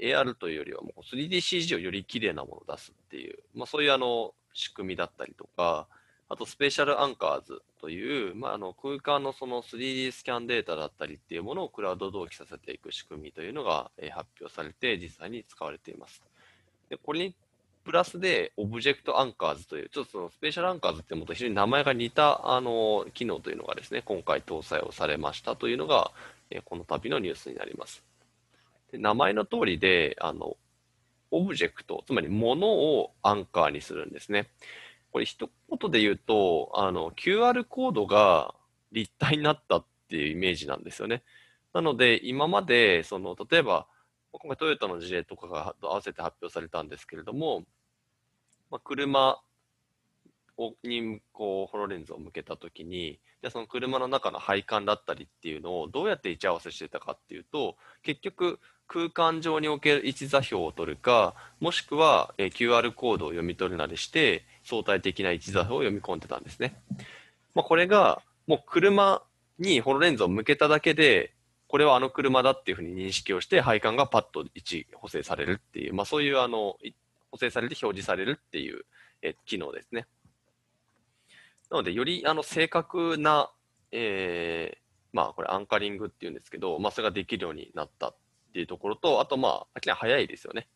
AR というよりはもう 3DCG をより綺麗なものを出すっていう、まあそういうあの、仕組みだったりとか、あとスペシャルアンカーズという、まああの、空間のその 3D スキャンデータだったりっていうものをクラウド同期させていく仕組みというのが、発表されて実際に使われています。で、これにプラスで、 Object Anchors という、ちょっとその Spatial Anchors ってもと非常に名前が似た、あの、機能というのがですね、今回搭載をされましたというのが、えこの度のニュースになります。で名前の通りで、あの、オブジェクト、つまり物をアンカーにするんですね。これ一言で言うと、あの、QR コードが立体になったっていうイメージなんですよね。なので、今まで、その、例えば、今回トヨタの事例とかが合わせて発表されたんですけれども、まあ、車をにこうホロレンズを向けたときに、じゃあその車の中の配管だったりっていうのをどうやって位置合わせしてたかっていうと、結局空間上における位置座標を取るか、もしくは、え QR コードを読み取るなりして、相対的な位置座標を読み込んでたんですね。まあ、これがもう車にホロレンズを向けただけで、これはあの車だっていうふうに認識をして、配管がパッと位置補正されるっていう、まあ、そういうあの補正されて表示されるっていうえ機能ですね。なので、よりあの正確な、えーまあ、これアンカリングっていうんですけど、まあ、それができるようになったっていうところと、あと、まあ、明らかに早いですよね。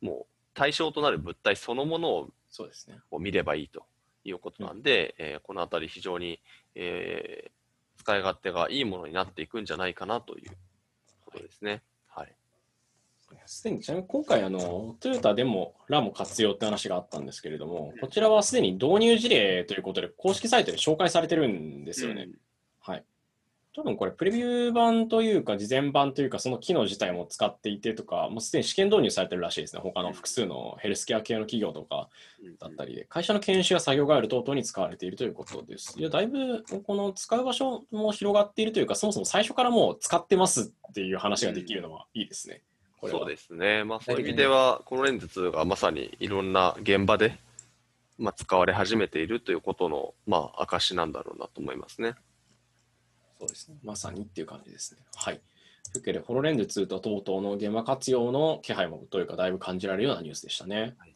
もう対象となる物体そのものをそうですね。見ればいいということなんで、えーこのあたり非常に、えー使い勝手がいいものになっていくんじゃないかなということですね。はい。すでにちなみに今回あの、トヨタでもラも活用って話があったんですけれども、こちらはすでに導入事例ということで、公式サイトで紹介されてるんですよね。はい。多分これ、プレビュー版というか、事前版というか、その機能自体も使っていてとか、もうすでに試験導入されてるらしいですね。他の複数のヘルスケア系の企業とかうんだったりで、会社の研修や作業ガイド等々に使われているということです。いや、だいぶこの使う場所も広がっているというか、そもそも最初からもう使ってますっていう話ができるのはいいですね。そうですね。まあ、そういう意味では、このレンズ2がまさにいろんな現場で、まあ、使われ始めているということの、まあ、証なんだろうなと思いますね。そうですね。まさにっていう感じですね。はい。というわけで、ホロレンズ2と等々の現場活用の気配もというか、だいぶ感じられるようなニュースでしたね。はい。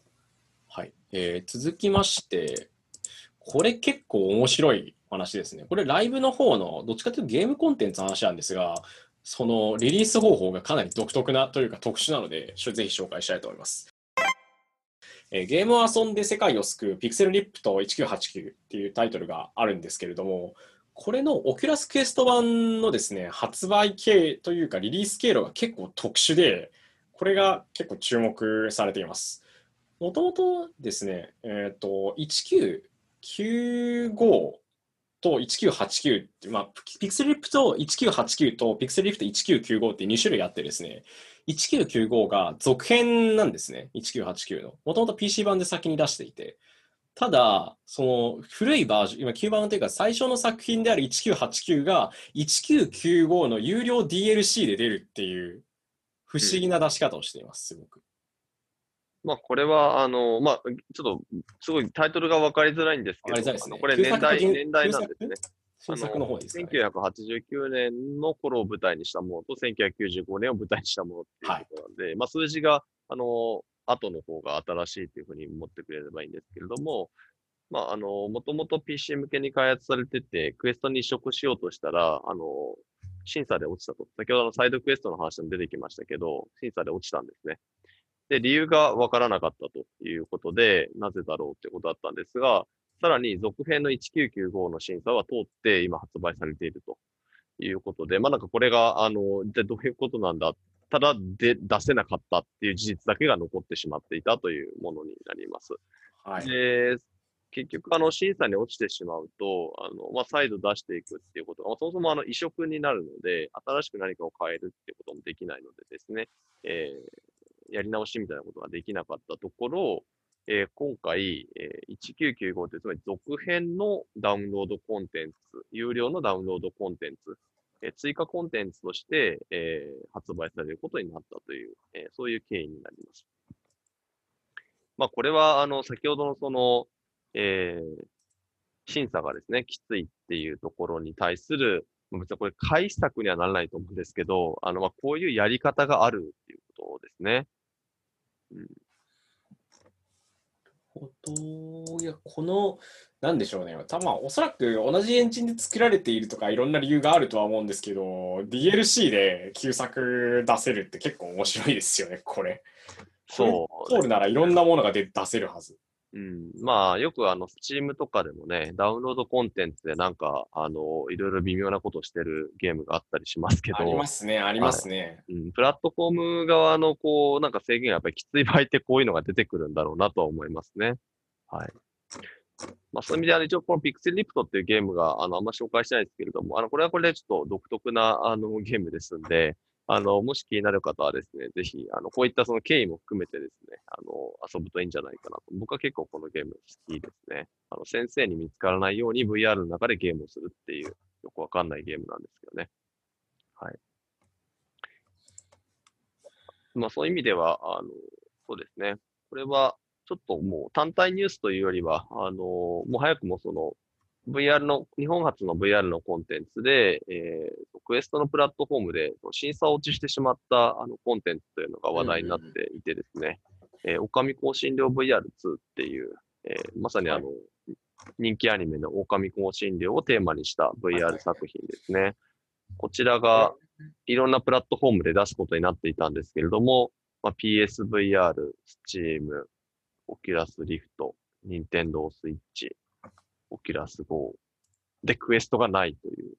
はいえー続きまして、これ結構面白い話ですね。これ、ライブの方の、どっちかというとゲームコンテンツの話なんですが、そのリリース方法がかなり独特なというか特殊なので、ぜひ紹介したいと思います。えゲームを遊んで世界を救う Pixel Ripped 1989っていうタイトルがあるんですけれども、これのオキュラスクエスト版のですね、発売経というかリリース経路が結構特殊で、これが結構注目されています。もともとですね、えっ、ー、と、1995と1989って、まあ、ピクセルリップと1989とピクセルリップと1995って2種類あってですね、1995が続編なんですね、1989の。もともと PC 版で先に出していて。ただ、その古いバージョン、今9番というか最初の作品である1989が1995の有料 DLC で出るっていう不思議な出し方をしています、すごく。まあ、これは、あの、まあ、ちょっと、すごいタイトルが分かりづらいんですけど、ね、これ年代、年代なんですね。新作の方ですね。1989年の頃を舞台にしたものと、1995年を舞台にしたものっていうことなんで、はい、まあ、数字が、あの、後の方が新しいというふうに思ってくれればいいんですけれども、まあ、あの、もともと PC 向けに開発されてて、クエストに移植しようとしたら、あの、審査で落ちたと。先ほどのサイドクエストの話も出てきましたけど、審査で落ちたんですね。で、理由がわからなかったということで、なぜだろうってことだったんですが、さらに続編の1995の審査は通って今発売されているということで、まあなんかこれが、あの、じゃどういうことなんだただで出せなかったっていう事実だけが残ってしまっていたというものになります。はい、で結局、あの、審査に落ちてしまうと、あの、まあ、再度出していくっていうことが、そもそもあの、移植になるので、新しく何かを変えるっていうこともできないのでですね、えー、やり直しみたいなことができなかったところ、えー、今回、えー、1995ってつまり続編のダウンロードコンテンツ、有料のダウンロードコンテンツ、えー、追加コンテンツとして、え、発売されることになったという、え、そういう経緯になります。まあ、これは、あの、先ほどのその、え、審査がですね、きついっていうところに対する、別にこれ解釈にはならないと思うんですけど、あの、まあ、こういうやり方があるっていうことですね。うんほど。いや、この、なんでしょうね。たまあ、おそらく同じエンジンで作られているとか、いろんな理由があるとは思うんですけど、DLC で旧作出せるって結構面白いですよね、これ。そう。通るならいろんなものが出せるはず。うん、まあ、よくあの、スチームとかでもね、ダウンロードコンテンツでなんか、あの、いろいろ微妙なことしてるゲームがあったりしますけど。ありますね、ありますね。はい、うん、プラットフォーム側の、こう、なんか制限がやっぱりきつい場合ってこういうのが出てくるんだろうなとは思いますね。はい。まあ、そういう意味では、一応このピクセルリプトっていうゲームが、あの、あんま紹介してないですけれども、あの、これはこれでちょっと独特な、あの、ゲームですんで、あの、もし気になる方はですね、ぜひ、あの、こういったその経緯も含めてですね、あの、遊ぶといいんじゃないかなと。僕は結構このゲーム好きですね。あの、先生に見つからないように VR の中でゲームをするっていう、よくわかんないゲームなんですけどね。はい。まあ、そういう意味では、あの、そうですね。これは、ちょっともう単体ニュースというよりは、あの、もう早くもその、VR の、日本初の VR のコンテンツで、えー、クエストのプラットフォームで審査落ちしてしまったあのコンテンツというのが話題になっていてですね、えー、おかみ香辛料 VR2 っていう、えー、まさにあの、はい、人気アニメの狼香辛料をテーマにした VR 作品ですね。こちらがいろんなプラットフォームで出すことになっていたんですけれども、まあ、PSVR、Steam、Oculus Rift、Nintendo Switch、オキュラス GO でクエストがないという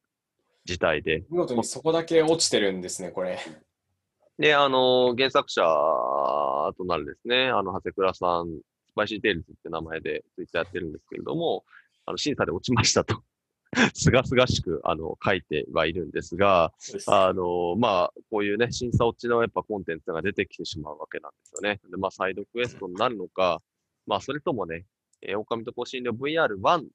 事態で。見事にそこだけ落ちてるんですね、これ。で、あの、原作者となるですね、あの、支倉さん、 SpicyTails って名前でツイッターやってるんですけれども、あの、審査で落ちましたと。<laughs> すがすがしく、あの、書いてはいるんですが、あの、まあ、こういうね、審査落ちのやっぱコンテンツが出てきてしまうわけなんですよね。で、まあ、サイドクエストになるのか、まあ、それともね、えー、狼と香辛料 VR1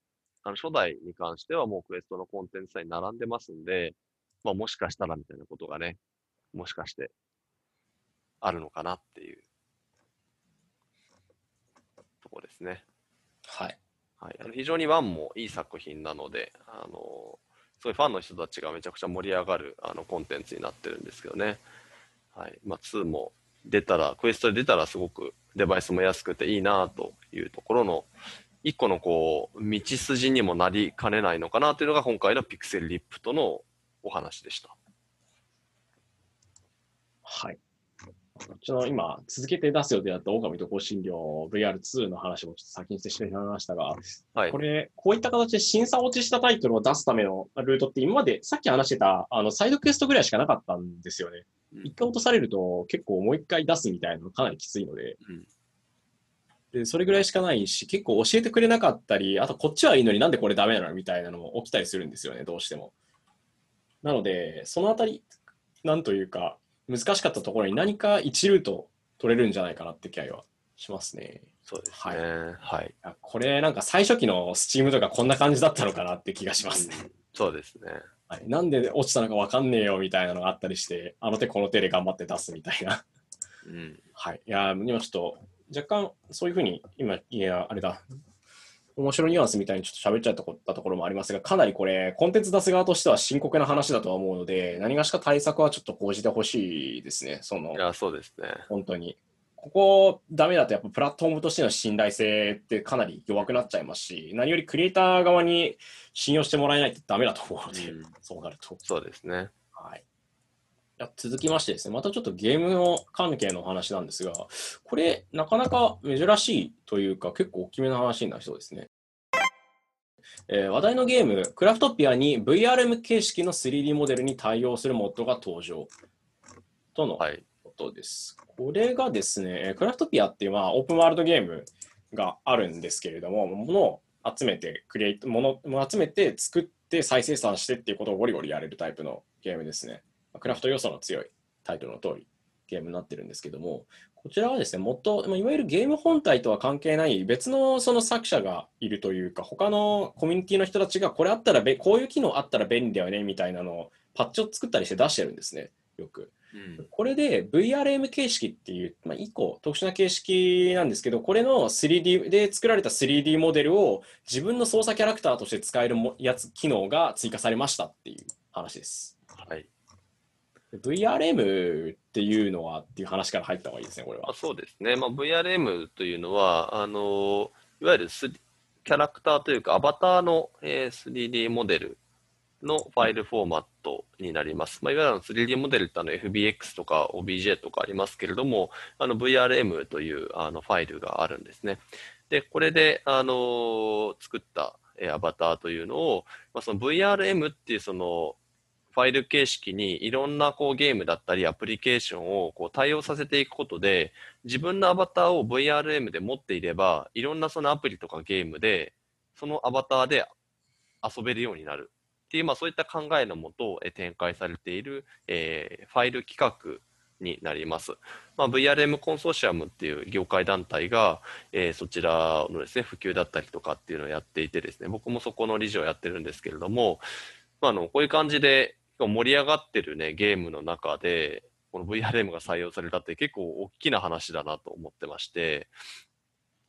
あの初代に関してはもうクエストのコンテンツに並んでますんで、まあ、もしかしたらみたいなことがね、もしかしてあるのかなっていうとこですね。はい。はい、あの非常に1もいい作品なので、あのすごいファンの人たちがめちゃくちゃ盛り上がるあのコンテンツになってるんですけどね。はいまあ、2も出たら、クエストで出たらすごくデバイスも安くていいなというところの一個のこう、道筋にもなりかねないのかなというのが今回のピクセルリップとのお話でした。はい。ちの今、続けて出す予定だった狼と香診療 VR2 の話もちょっと先にしてしまいましたが、はいこ。れ、こういった形で審査落ちしたタイトルを出すためのルートって今までさっき話してたあのサイドクエストぐらいしかなかったんですよね。うん一回落とされると結構もう一回出すみたいなのかなりきついので、うんで、それぐらいしかないし、結構教えてくれなかったり、あとこっちはいいのになんでこれダメなのみたいなのも起きたりするんですよね、どうしても。なので、そのあたり、なんというか、難しかったところに何か1ルート取れるんじゃないかなって気合はしますね。そうですはいね。はい。いやこれなんか最初期のスチームとかこんな感じだったのかなって気がしますね。うんそうですね。はい、なんで落ちたのかわかんねえよみたいなのがあったりして、あの手この手で頑張って出すみたいな。うん。はい。いや、今ちょっと若干そういうふうに、今、いや、あれだ。面白いニュアンスみたいにちょっと喋っちゃったところもありますが、かなりこれ、コンテンツ出す側としては深刻な話だとは思うので、何がしか対策はちょっと講じてほしいですね。そのい、や、そうですね。本当に。ここダメだとやっぱプラットフォームとしての信頼性ってかなり弱くなっちゃいますし、何よりクリエイター側に信用してもらえないとダメだと思うので、うんそうなると。そうですね。続きましてですね、またちょっとゲームの関係の話なんですが、これ、なかなか珍しいというか、結構大きめの話になりそうですね。えー話題のゲーム、クラフトピアに VRM 形式の 3D モデルに対応するモッドが登場とのはい。ことです。これがですね、えークラフトピアっていう、まあ、オープンワールドゲームがあるんですけれども、ものを集めて、クリエイト、もの集めて、作って、再生産してっていうことをゴリゴリやれるタイプのゲームですね。クラフト要素の強いタイトルの通り、ゲームになってるんですけども、こちらはですね、もっと、まあいわゆるゲーム本体とは関係ない別のその作者がいるというか、他のコミュニティの人たちがこれあったらべ、こういう機能あったら便利だよねみたいなのをパッチを作ったりして出してるんですね、よく。うん。これで VRM 形式っていう、まあ、一個特殊な形式なんですけど、これの 3D で作られた 3D モデルを自分の操作キャラクターとして使えるもやつ機能が追加されましたっていう話です。はい。VRM っていうのはっていう話から入った方がいいですね、これは。そうですね。まあ、VRM というのは、あの、いわゆるスキャラクターというか、アバターの、えー 3D モデルのファイルフォーマットになります。まあ、いわゆる 3D モデルってあの FBX とか OBJ とかありますけれども、あの VRM というあのファイルがあるんですね。で、これで、あの作ったアバターというのを、まあ、その VRM っていうそのファイル形式にいろんなこうゲームだったりアプリケーションをこう対応させていくことで、自分のアバターを VRM で持っていれば、いろんなそのアプリとかゲームで、そのアバターで遊べるようになるっていう、まあそういった考えのもと展開されている、えーファイル企画になります。まあ、VRM コンソーシアムっていう業界団体が、えーそちらのですね、普及だったりとかっていうのをやっていてですね、僕もそこの理事をやってるんですけれども、ま、あのこういう感じで盛り上がってるね、ゲームの中で、この VRM が採用されたって結構大きな話だなと思ってまして、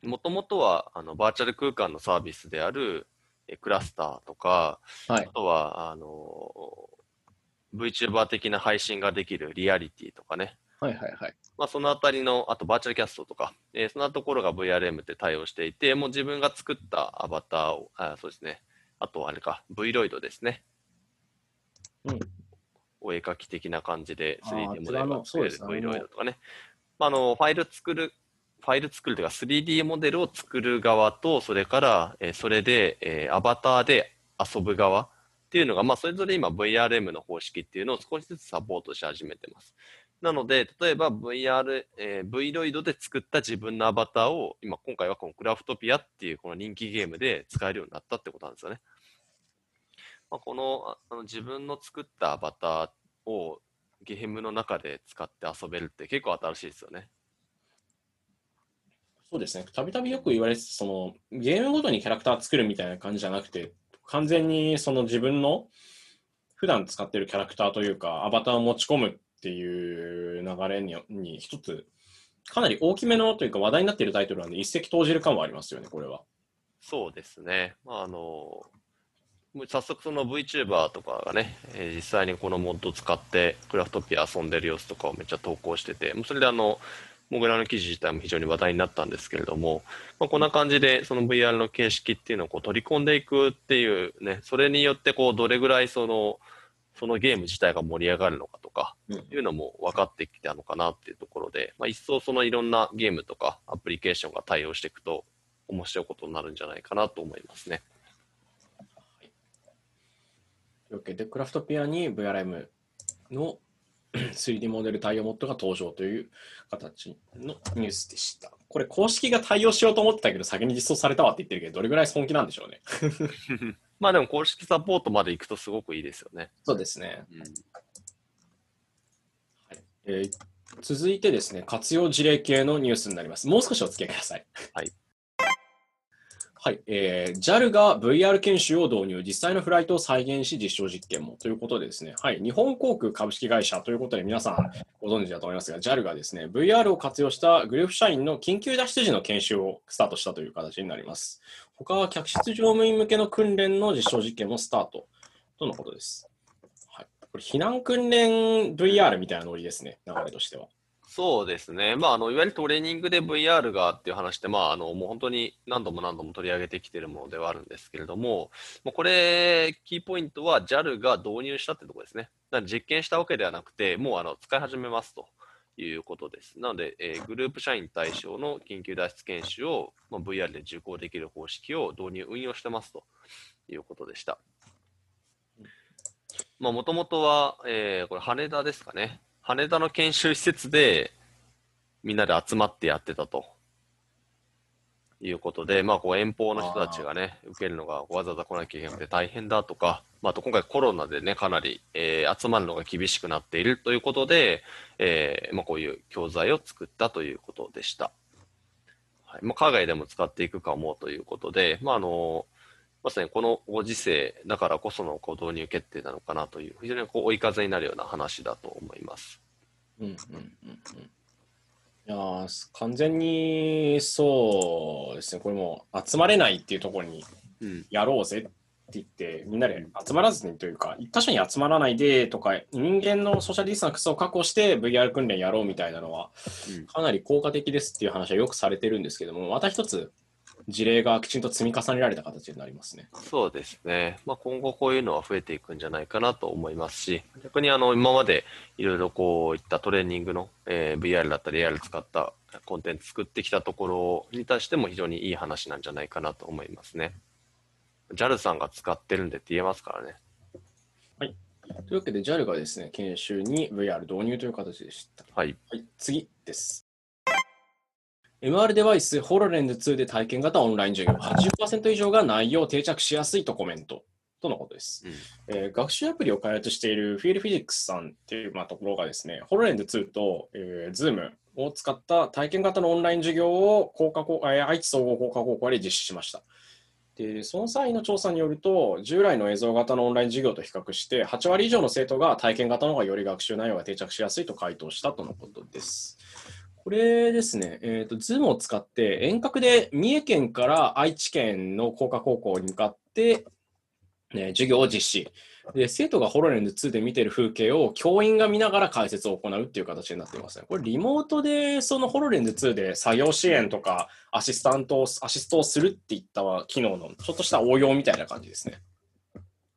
もともとはあのバーチャル空間のサービスであるえクラスターとか、はいあとはあの VTuber 的な配信ができるリアリティとかね、はいはいはい。まあ、そのあたりの、あとバーチャルキャストとか、えーそんなところが VRM って対応していて、もう自分が作ったアバターを、あそうですね、あとあれか、V ロイドですね。うんお絵描き的な感じであー 3D モデルがあちらの作れるそうですね V ロイドとかね。まあ、あの、ファイル作る、ファイル作るというか 3D モデルを作る側と、それから、えーそれで、えーアバターで遊ぶ側っていうのが、まあ、それぞれ今 VRM の方式っていうのを少しずつサポートし始めてます。なので、例えば VR、えー、V ロイドで作った自分のアバターを、今、今回はこのクラフトピアっていうこの人気ゲームで使えるようになったってことなんですよね。まあ、このああの自分の作ったアバターをゲームの中で使って遊べるって結構新しいですよね。そうですね。たびたびよく言われてたそのゲームごとにキャラクター作るみたいな感じじゃなくて、完全にその自分の普段使ってるキャラクターというか、アバターを持ち込むっていう流れにに一つ、かなり大きめのというか話題になっているタイトルなんで、一石投じる感はありますよね、これは。そうですね。まあ、あの、早速その VTuber とかがね、えー実際にこのモッドを使ってクラフトピア遊んでる様子とかをめっちゃ投稿してて、もうそれであの、モグラの記事自体も非常に話題になったんですけれども、まあ、こんな感じでその VR の形式っていうのをこう取り込んでいくっていうね、それによってこうどれぐらいそのそのゲーム自体が盛り上がるのかとか、いうのも分かってきたのかなっていうところで、まあ、一層そのいろんなゲームとかアプリケーションが対応していくと面白いことになるんじゃないかなと思いますね。というわけで、クラフトピアに VRM の <clears throat> 3D モデル対応モッドが登場という形のニュースでした。これ、公式が対応しようと思ってたけど、先に実装されたわって言ってるけど、どれぐらい本気なんでしょうね。<laughs> まあでも公式サポートまで行くとすごくいいですよね。そうですね。うんえー続いてですね、活用事例系のニュースになります。もう少しお付き合いください。はい。はい、えー JAL が VR 研修を導入、実際のフライトを再現し、実証実験もということでですね、はい、日本航空株式会社ということで、皆さんご存知だと思いますが、JAL がですね、VR を活用したグループ社員の緊急脱出時の研修をスタートしたという形になります。他は客室乗務員向けの訓練の実証実験もスタートとのことです。はい、これ避難訓練 VR みたいなノリですね、流れとしては。そうですね。まあ、あの、いわゆるトレーニングで VR がっていう話って、まあ、あの、もう本当に何度も何度も取り上げてきているものではあるんですけれども、もうこれ、キーポイントは JAL が導入したってところですね。なので実験したわけではなくて、もうあの使い始めますということです。なので、えーグループ社員対象の緊急脱出研修を、まあ、VR で受講できる方式を導入、運用してますということでした。まあ、もともとは、えーこれ羽田ですかね。羽田の研修施設でみんなで集まってやってたと。いうことで、まあ、こう遠方の人たちがね、受けるのがわざわざ来なきゃいけなくて大変だとか、まあ、あと今回コロナでね、かなり、えー集まるのが厳しくなっているということで、えーまあ、こういう教材を作ったということでした。はい。まあ、海外でも使っていくかもということで、まあ、あのまさにこのご時世だからこそのこう導入決定なのかなという、非常にこう追い風になるような話だと思います。うんうんうんうん。いやー完全にそうですね、これもう集まれないっていうところにうん。やろうぜって言って、みんなで集まらずにというか、一箇所に集まらないでとか、人間のソーシャルディスタンスを確保して VR 訓練やろうみたいなのはうん、かなり効果的ですっていう話はよくされてるんですけども、また一つ事例がきちんと積み重ねられた形になりますね。そうですね。まあ、今後こういうのは増えていくんじゃないかなと思いますし、逆にあの今までいろいろこういったトレーニングの、えー VR だったり AR 使ったコンテンツ作ってきたところに対しても非常にいい話なんじゃないかなと思いますね。JAL さんが使ってるんでって言えますからね。というわけで JAL がですね、研修に VR 導入という形でした。はい。はい、次です。MR デバイス HoloLens 2で体験型オンライン授業80%以上が内容定着しやすいとコメントとのことです。うんえー学習アプリを開発しているフィールフィジックスさんっていう、まあ、ところがですね、HoloLens 2と、えー Zoom を使った体験型のオンライン授業を工科高えー愛知総合工科高校で実施しました。でその際の調査によると、従来の映像型のオンライン授業と比較して、8割以上の生徒が体験型の方がより学習内容が定着しやすいと回答したとのことです。これですね、えーと、Zoom を使って遠隔で三重県から愛知県の工科高校に向かって、ね、授業を実施。で、生徒がホロレンズ2で見てる風景を教員が見ながら解説を行うっていう形になっていますね。これリモートでそのホロレンズ2で作業支援とかアシスタントを、アシストをするっていった機能のちょっとした応用みたいな感じですね。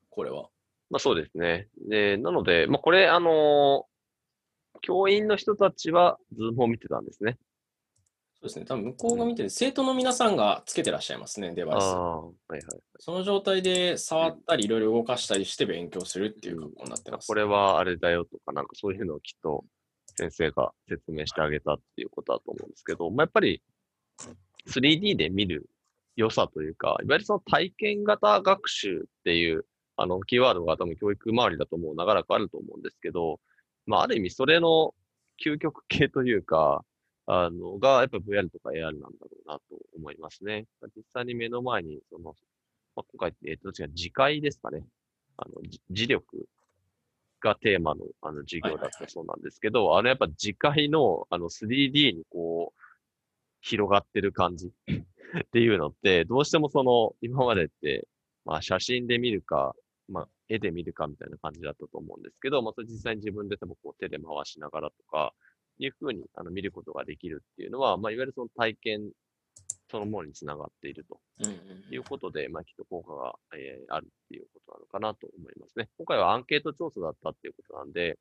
これは。まあそうですね。で、なので、まあこれ、あのー教員の人たちは Zoom を見てたんですね。そうですね。多分向こうが見てる、生徒の皆さんがつけてらっしゃいますね、デバイス。はいはい。その状態で触ったり、いろいろ動かしたりして勉強するっていう格好になってます。これはあれだよとか、なんかそういうのをきっと先生が説明してあげたっていうことだと思うんですけど、まあ、やっぱり 3D で見る良さというか、いわゆるその体験型学習っていうあのキーワードが多分教育周りだともう長らくあると思うんですけど、まあ、ある意味それの究極系というか、あの、が、やっぱ VR とか AR なんだろうなと思いますね。実際に目の前に、その、まあ、今回、えっ、と、違う、次回ですかね。あの、じ磁力がテーマの、あの、授業だったそうなんですけど、あの、やっぱ次回の、あの、3D にこう、広がってる感じ <coughs> っていうのって、どうしてもその、今までって、まあ、写真で見るか、まあ、絵で見るかみたいな感じだったと思うんですけど、まあ、それ実際に自分ででもこう手で回しながらとか、いうふうにあの見ることができるっていうのは、まあ、いわゆるその体験そのものにつながっているということで、まあ、きっと効果が、えーあるっていうことなのかなと思いますね。今回はアンケート調査だったっていうことなんで、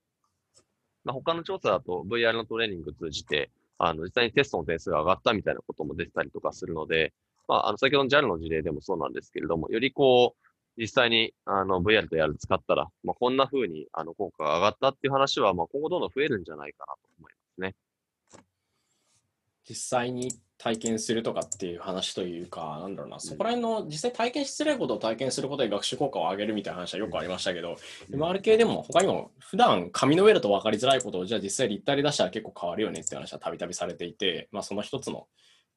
まあ、他の調査だと VR のトレーニング通じて、あの実際にテストの点数が上がったみたいなことも出てたりとかするので、まあ、あの先ほどの JAL の事例でもそうなんですけれども、よりこう、実際にあの VR とやる使ったら、まあ、こんな風にあの効果が上がったっていう話は、まあ、今後どんどん増えるんじゃないかなと思いますね。実際に体験するとかっていう話というか、なんだろうな、そこら辺の実際体験しづらいことを体験することで学習効果を上げるみたいな話はよくありましたけど、MR 系でも他にも普段紙の上だと分かりづらいことをじゃあ実際立体で出したら結構変わるよねっていう話はたびたびされていて、まあその一つの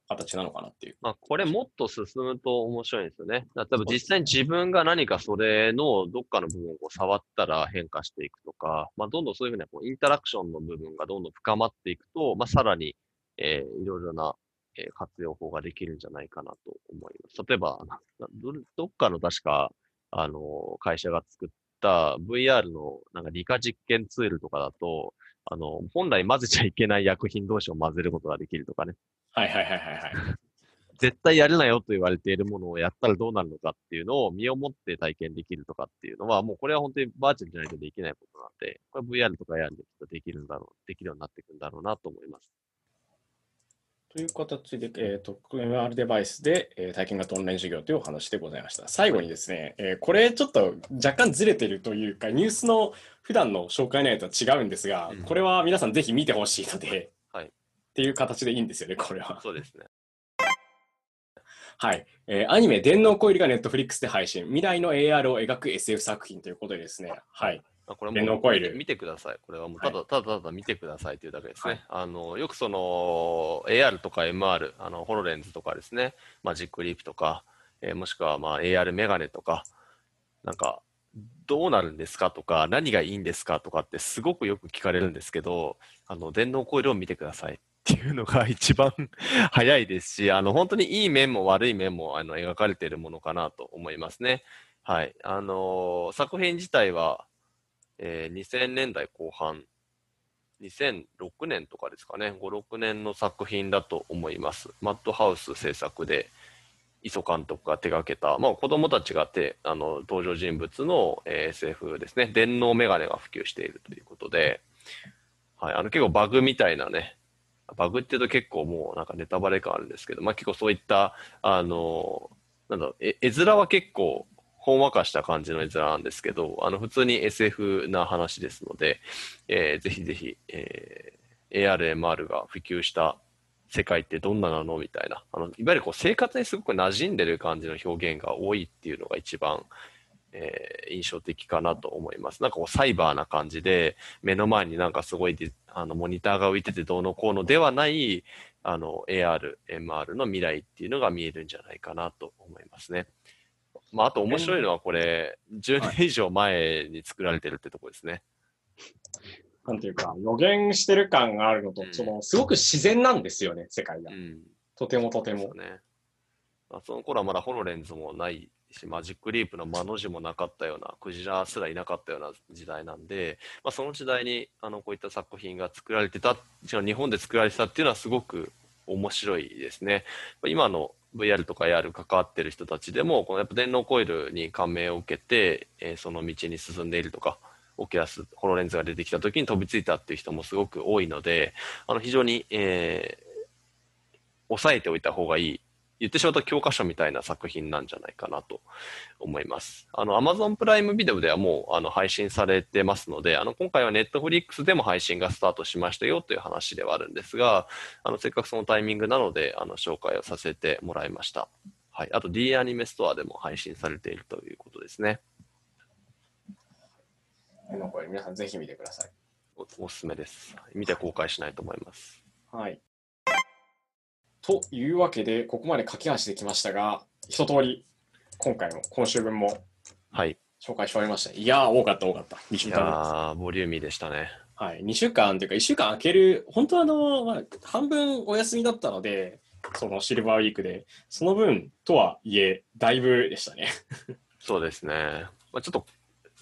形なのかなっていう。まあ、これもっと進むと面白いんですよね。例えば実際に自分が何かそれのどっかの部分を触ったら変化していくとか、まあ、どんどんそういうふうなこうインタラクションの部分がどんどん深まっていくと、まあ、さらに、えーいろいろな、えー活用法ができるんじゃないかなと思います。例えば、などどっかの確か、あの、会社が作った VR のなんか理科実験ツールとかだと、あの、本来混ぜちゃいけない薬品同士を混ぜることができるとかね。はいはいはいはいはい。絶対やるなよと言われているものをやったらどうなるのかっていうのを身をもって体験できるとかっていうのは、もうこれは本当にバーチャルじゃないとできないことなんで、これ VR とか AR できっとできるんだろう、できるようになっていくんだろうなと思います。という形で、えー、と MR デバイスで、えー体験型オンライン授業というお話でございました。最後にですね、えーこれちょっと若干ずれてるというか、ニュースの普段の紹介内容とは違うんですが、うんこれは皆さんぜひ見てほしいので、はいっていう形でいいんですよね、これは。そうですね。はい。えーアニメ、電脳コイルがネットフリックスで配信、未来の AR を描く SF 作品ということでですね、はい。まあこれ電も脳コイル見てください。これはもうはいただ、ただただ見てくださいというだけですね。はいあの、よくその AR とか MR、あの、ホロレンズとかですね、マジックリープとか、えーもしくはまあ AR メガネとか、なんか、どうなるんですかとか、何がいいんですかとかってすごくよく聞かれるんですけど、あの、電脳コイルを見てくださいっていうのが一番 <laughs> 早いですし、あの、本当にいい面も悪い面もあの描かれているものかなと思いますね。はい。あの作品自体は、えー2000年代後半、2006年とかですかね、5、6年の作品だと思います。マッドハウス制作で、磯監督が手掛けた、まあ、子供たちがてあの登場人物の、えー SF ですね、電脳メガネが普及しているということで、はい、あの結構バグみたいなね、バグっていうと結構もうなんかネタバレ感あるんですけど、まあ、結構そういった、あの、なんだろう、え絵面は結構ほんわかした感じの絵面なんですけど、あの普通に SF な話ですので、えーぜひぜひ、えー AR、MR が普及した世界ってどんななのみたいな、あのいわゆるこう生活にすごく馴染んでる感じの表現が多いっていうのが一番、えー印象的かなと思います。なんかこうサイバーな感じで、目の前になんかすごいディあのモニターが浮いててどうのこうのではない、あの AR、MR の未来っていうのが見えるんじゃないかなと思いますね。まあ、あと面白いのはこれ、10年以上前に作られてるってとこですね。なんていうか、予言してる感があるのと、うんその、すごく自然なんですよね、世界がう。ん。とてもとても。ね。まあ、その頃はまだホロレンズもないし、マジックリープの間の字もなかったような、クジラすらいなかったような時代なんで、まあ、その時代にあのこういった作品が作られてた、日本で作られてたっていうのはすごく面白いですね。今の VR とか AR 関わってる人たちでも、このやっぱ電脳コイルに感銘を受けて、えーその道に進んでいるとか、オキュラス、ホロレンズが出てきた時に飛びついたっていう人もすごく多いので、あの非常に、えー押さえておいた方がいい言ってしまうと教科書みたいな作品なんじゃないかなと思います。あの、Amazon プライムビデオではもうあの配信されてますので、あの、今回は Netflix でも配信がスタートしましたよという話ではあるんですが、あの、せっかくそのタイミングなので、あの、紹介をさせてもらいました。はい。あと D アニメストアでも配信されているということですね。これ皆さんぜひ見てください。おおすすめです。見て後悔しないと思います。はい。というわけで、ここまで駆け足できましたが、一通り、今回も、今週分もはい。紹介しておりました。いやー、多かった、多かった。2いや週間分です。ー、ボリューミーでしたね。はい、2週間というか、1週間空ける、本当はあの、まあ、半分お休みだったので、そのシルバーウィークで、その分とはいえ、だいぶでしたね。<laughs> そうですね。まあ、ちょっと、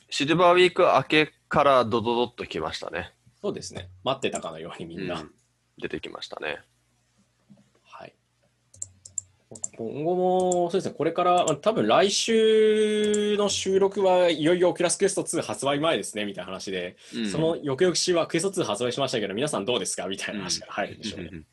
シルバーウィーク明けからドドドッときましたね。そうですね。待ってたかのようにみんな。うん出てきましたね。はい。今後も、そうですね、これから、まあ多分来週の収録はいよいよ Oculus Quest 2発売前ですね、みたいな話で、うんその翌々週は Quest 2発売しましたけど、皆さんどうですか？みたいな話が入るんでしょうね。うん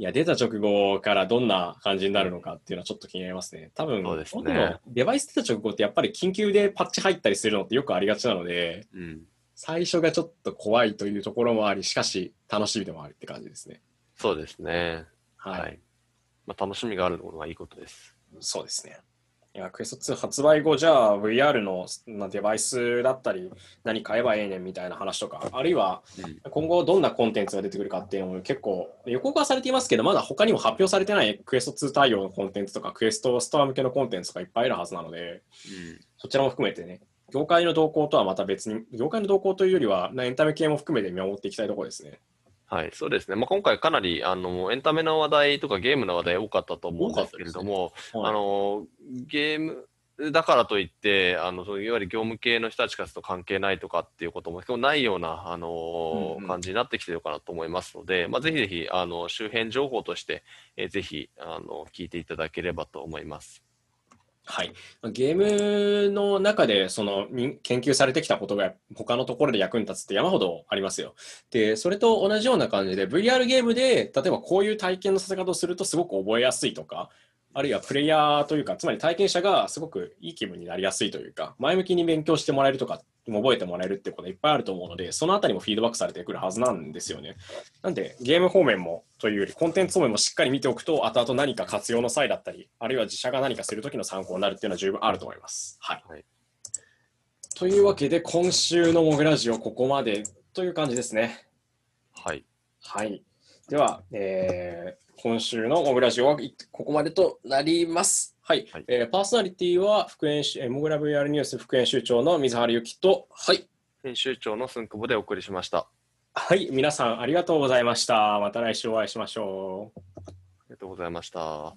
いや、出た直後からどんな感じになるのかっていうのはちょっと気になりますね。多分、ね僕のデバイス出た直後ってやっぱり緊急でパッチ入ったりするのってよくありがちなので、うん最初がちょっと怖いというところもあり、しかし楽しみでもあるって感じですね。そうですね。はい。はい。まあ、楽しみがあるのはいいことです。そうですね。いや、クエスト2発売後、じゃあ VR のなデバイスだったり、何買えばええねんみたいな話とか、あるいはうん今後どんなコンテンツが出てくるかっていうのも結構予告はされていますけど、まだ他にも発表されてないクエスト2対応のコンテンツとか、クエストストア向けのコンテンツとかいっぱいあるはずなので、うんそちらも含めてね、業界の動向とはまた別に、業界の動向というよりは、エンタメ系も含めて見守っていきたいところですね。はい、そうですね。まあ、今回かなりあのエンタメの話題とかゲームの話題多かったと思うんですけれども、はいあのゲームだからといってあのそういわゆる業務系の人たちからすると関係ないとかっていうことも結構ないようなあの、うんうん感じになってきてるかなと思いますので、まあ、ぜひぜひあの周辺情報として、えーぜひあの聞いていただければと思います。はい、ゲームの中でその研究されてきたことが他のところで役に立つって山ほどありますよ。で、それと同じような感じで VR ゲームで例えばこういう体験のさせ方をするとすごく覚えやすいとか、あるいはプレイヤーというか、つまり体験者がすごくいい気分になりやすいというか、前向きに勉強してもらえるとか、覚えてもらえるってこといっぱいあると思うので、そのあたりもフィードバックされてくるはずなんですよね。なんで、ゲーム方面もというより、コンテンツ方面もしっかり見ておくと、後々何か活用の際だったり、あるいは自社が何かするときの参考になるっていうのは十分あると思います。はい。はいというわけで、今週のモグラジオ、ここまでという感じですね。はい、はい。では、えー今週のモグラジオはいここまでとなります。はい。はいえーパーソナリティは副編集、えーモグラ VR ニュース副編集長の水原由紀と、はい。編集長の寸久保でお送りしました。あはい。皆さんありがとうございました。また来週お会いしましょう。りがとうございました。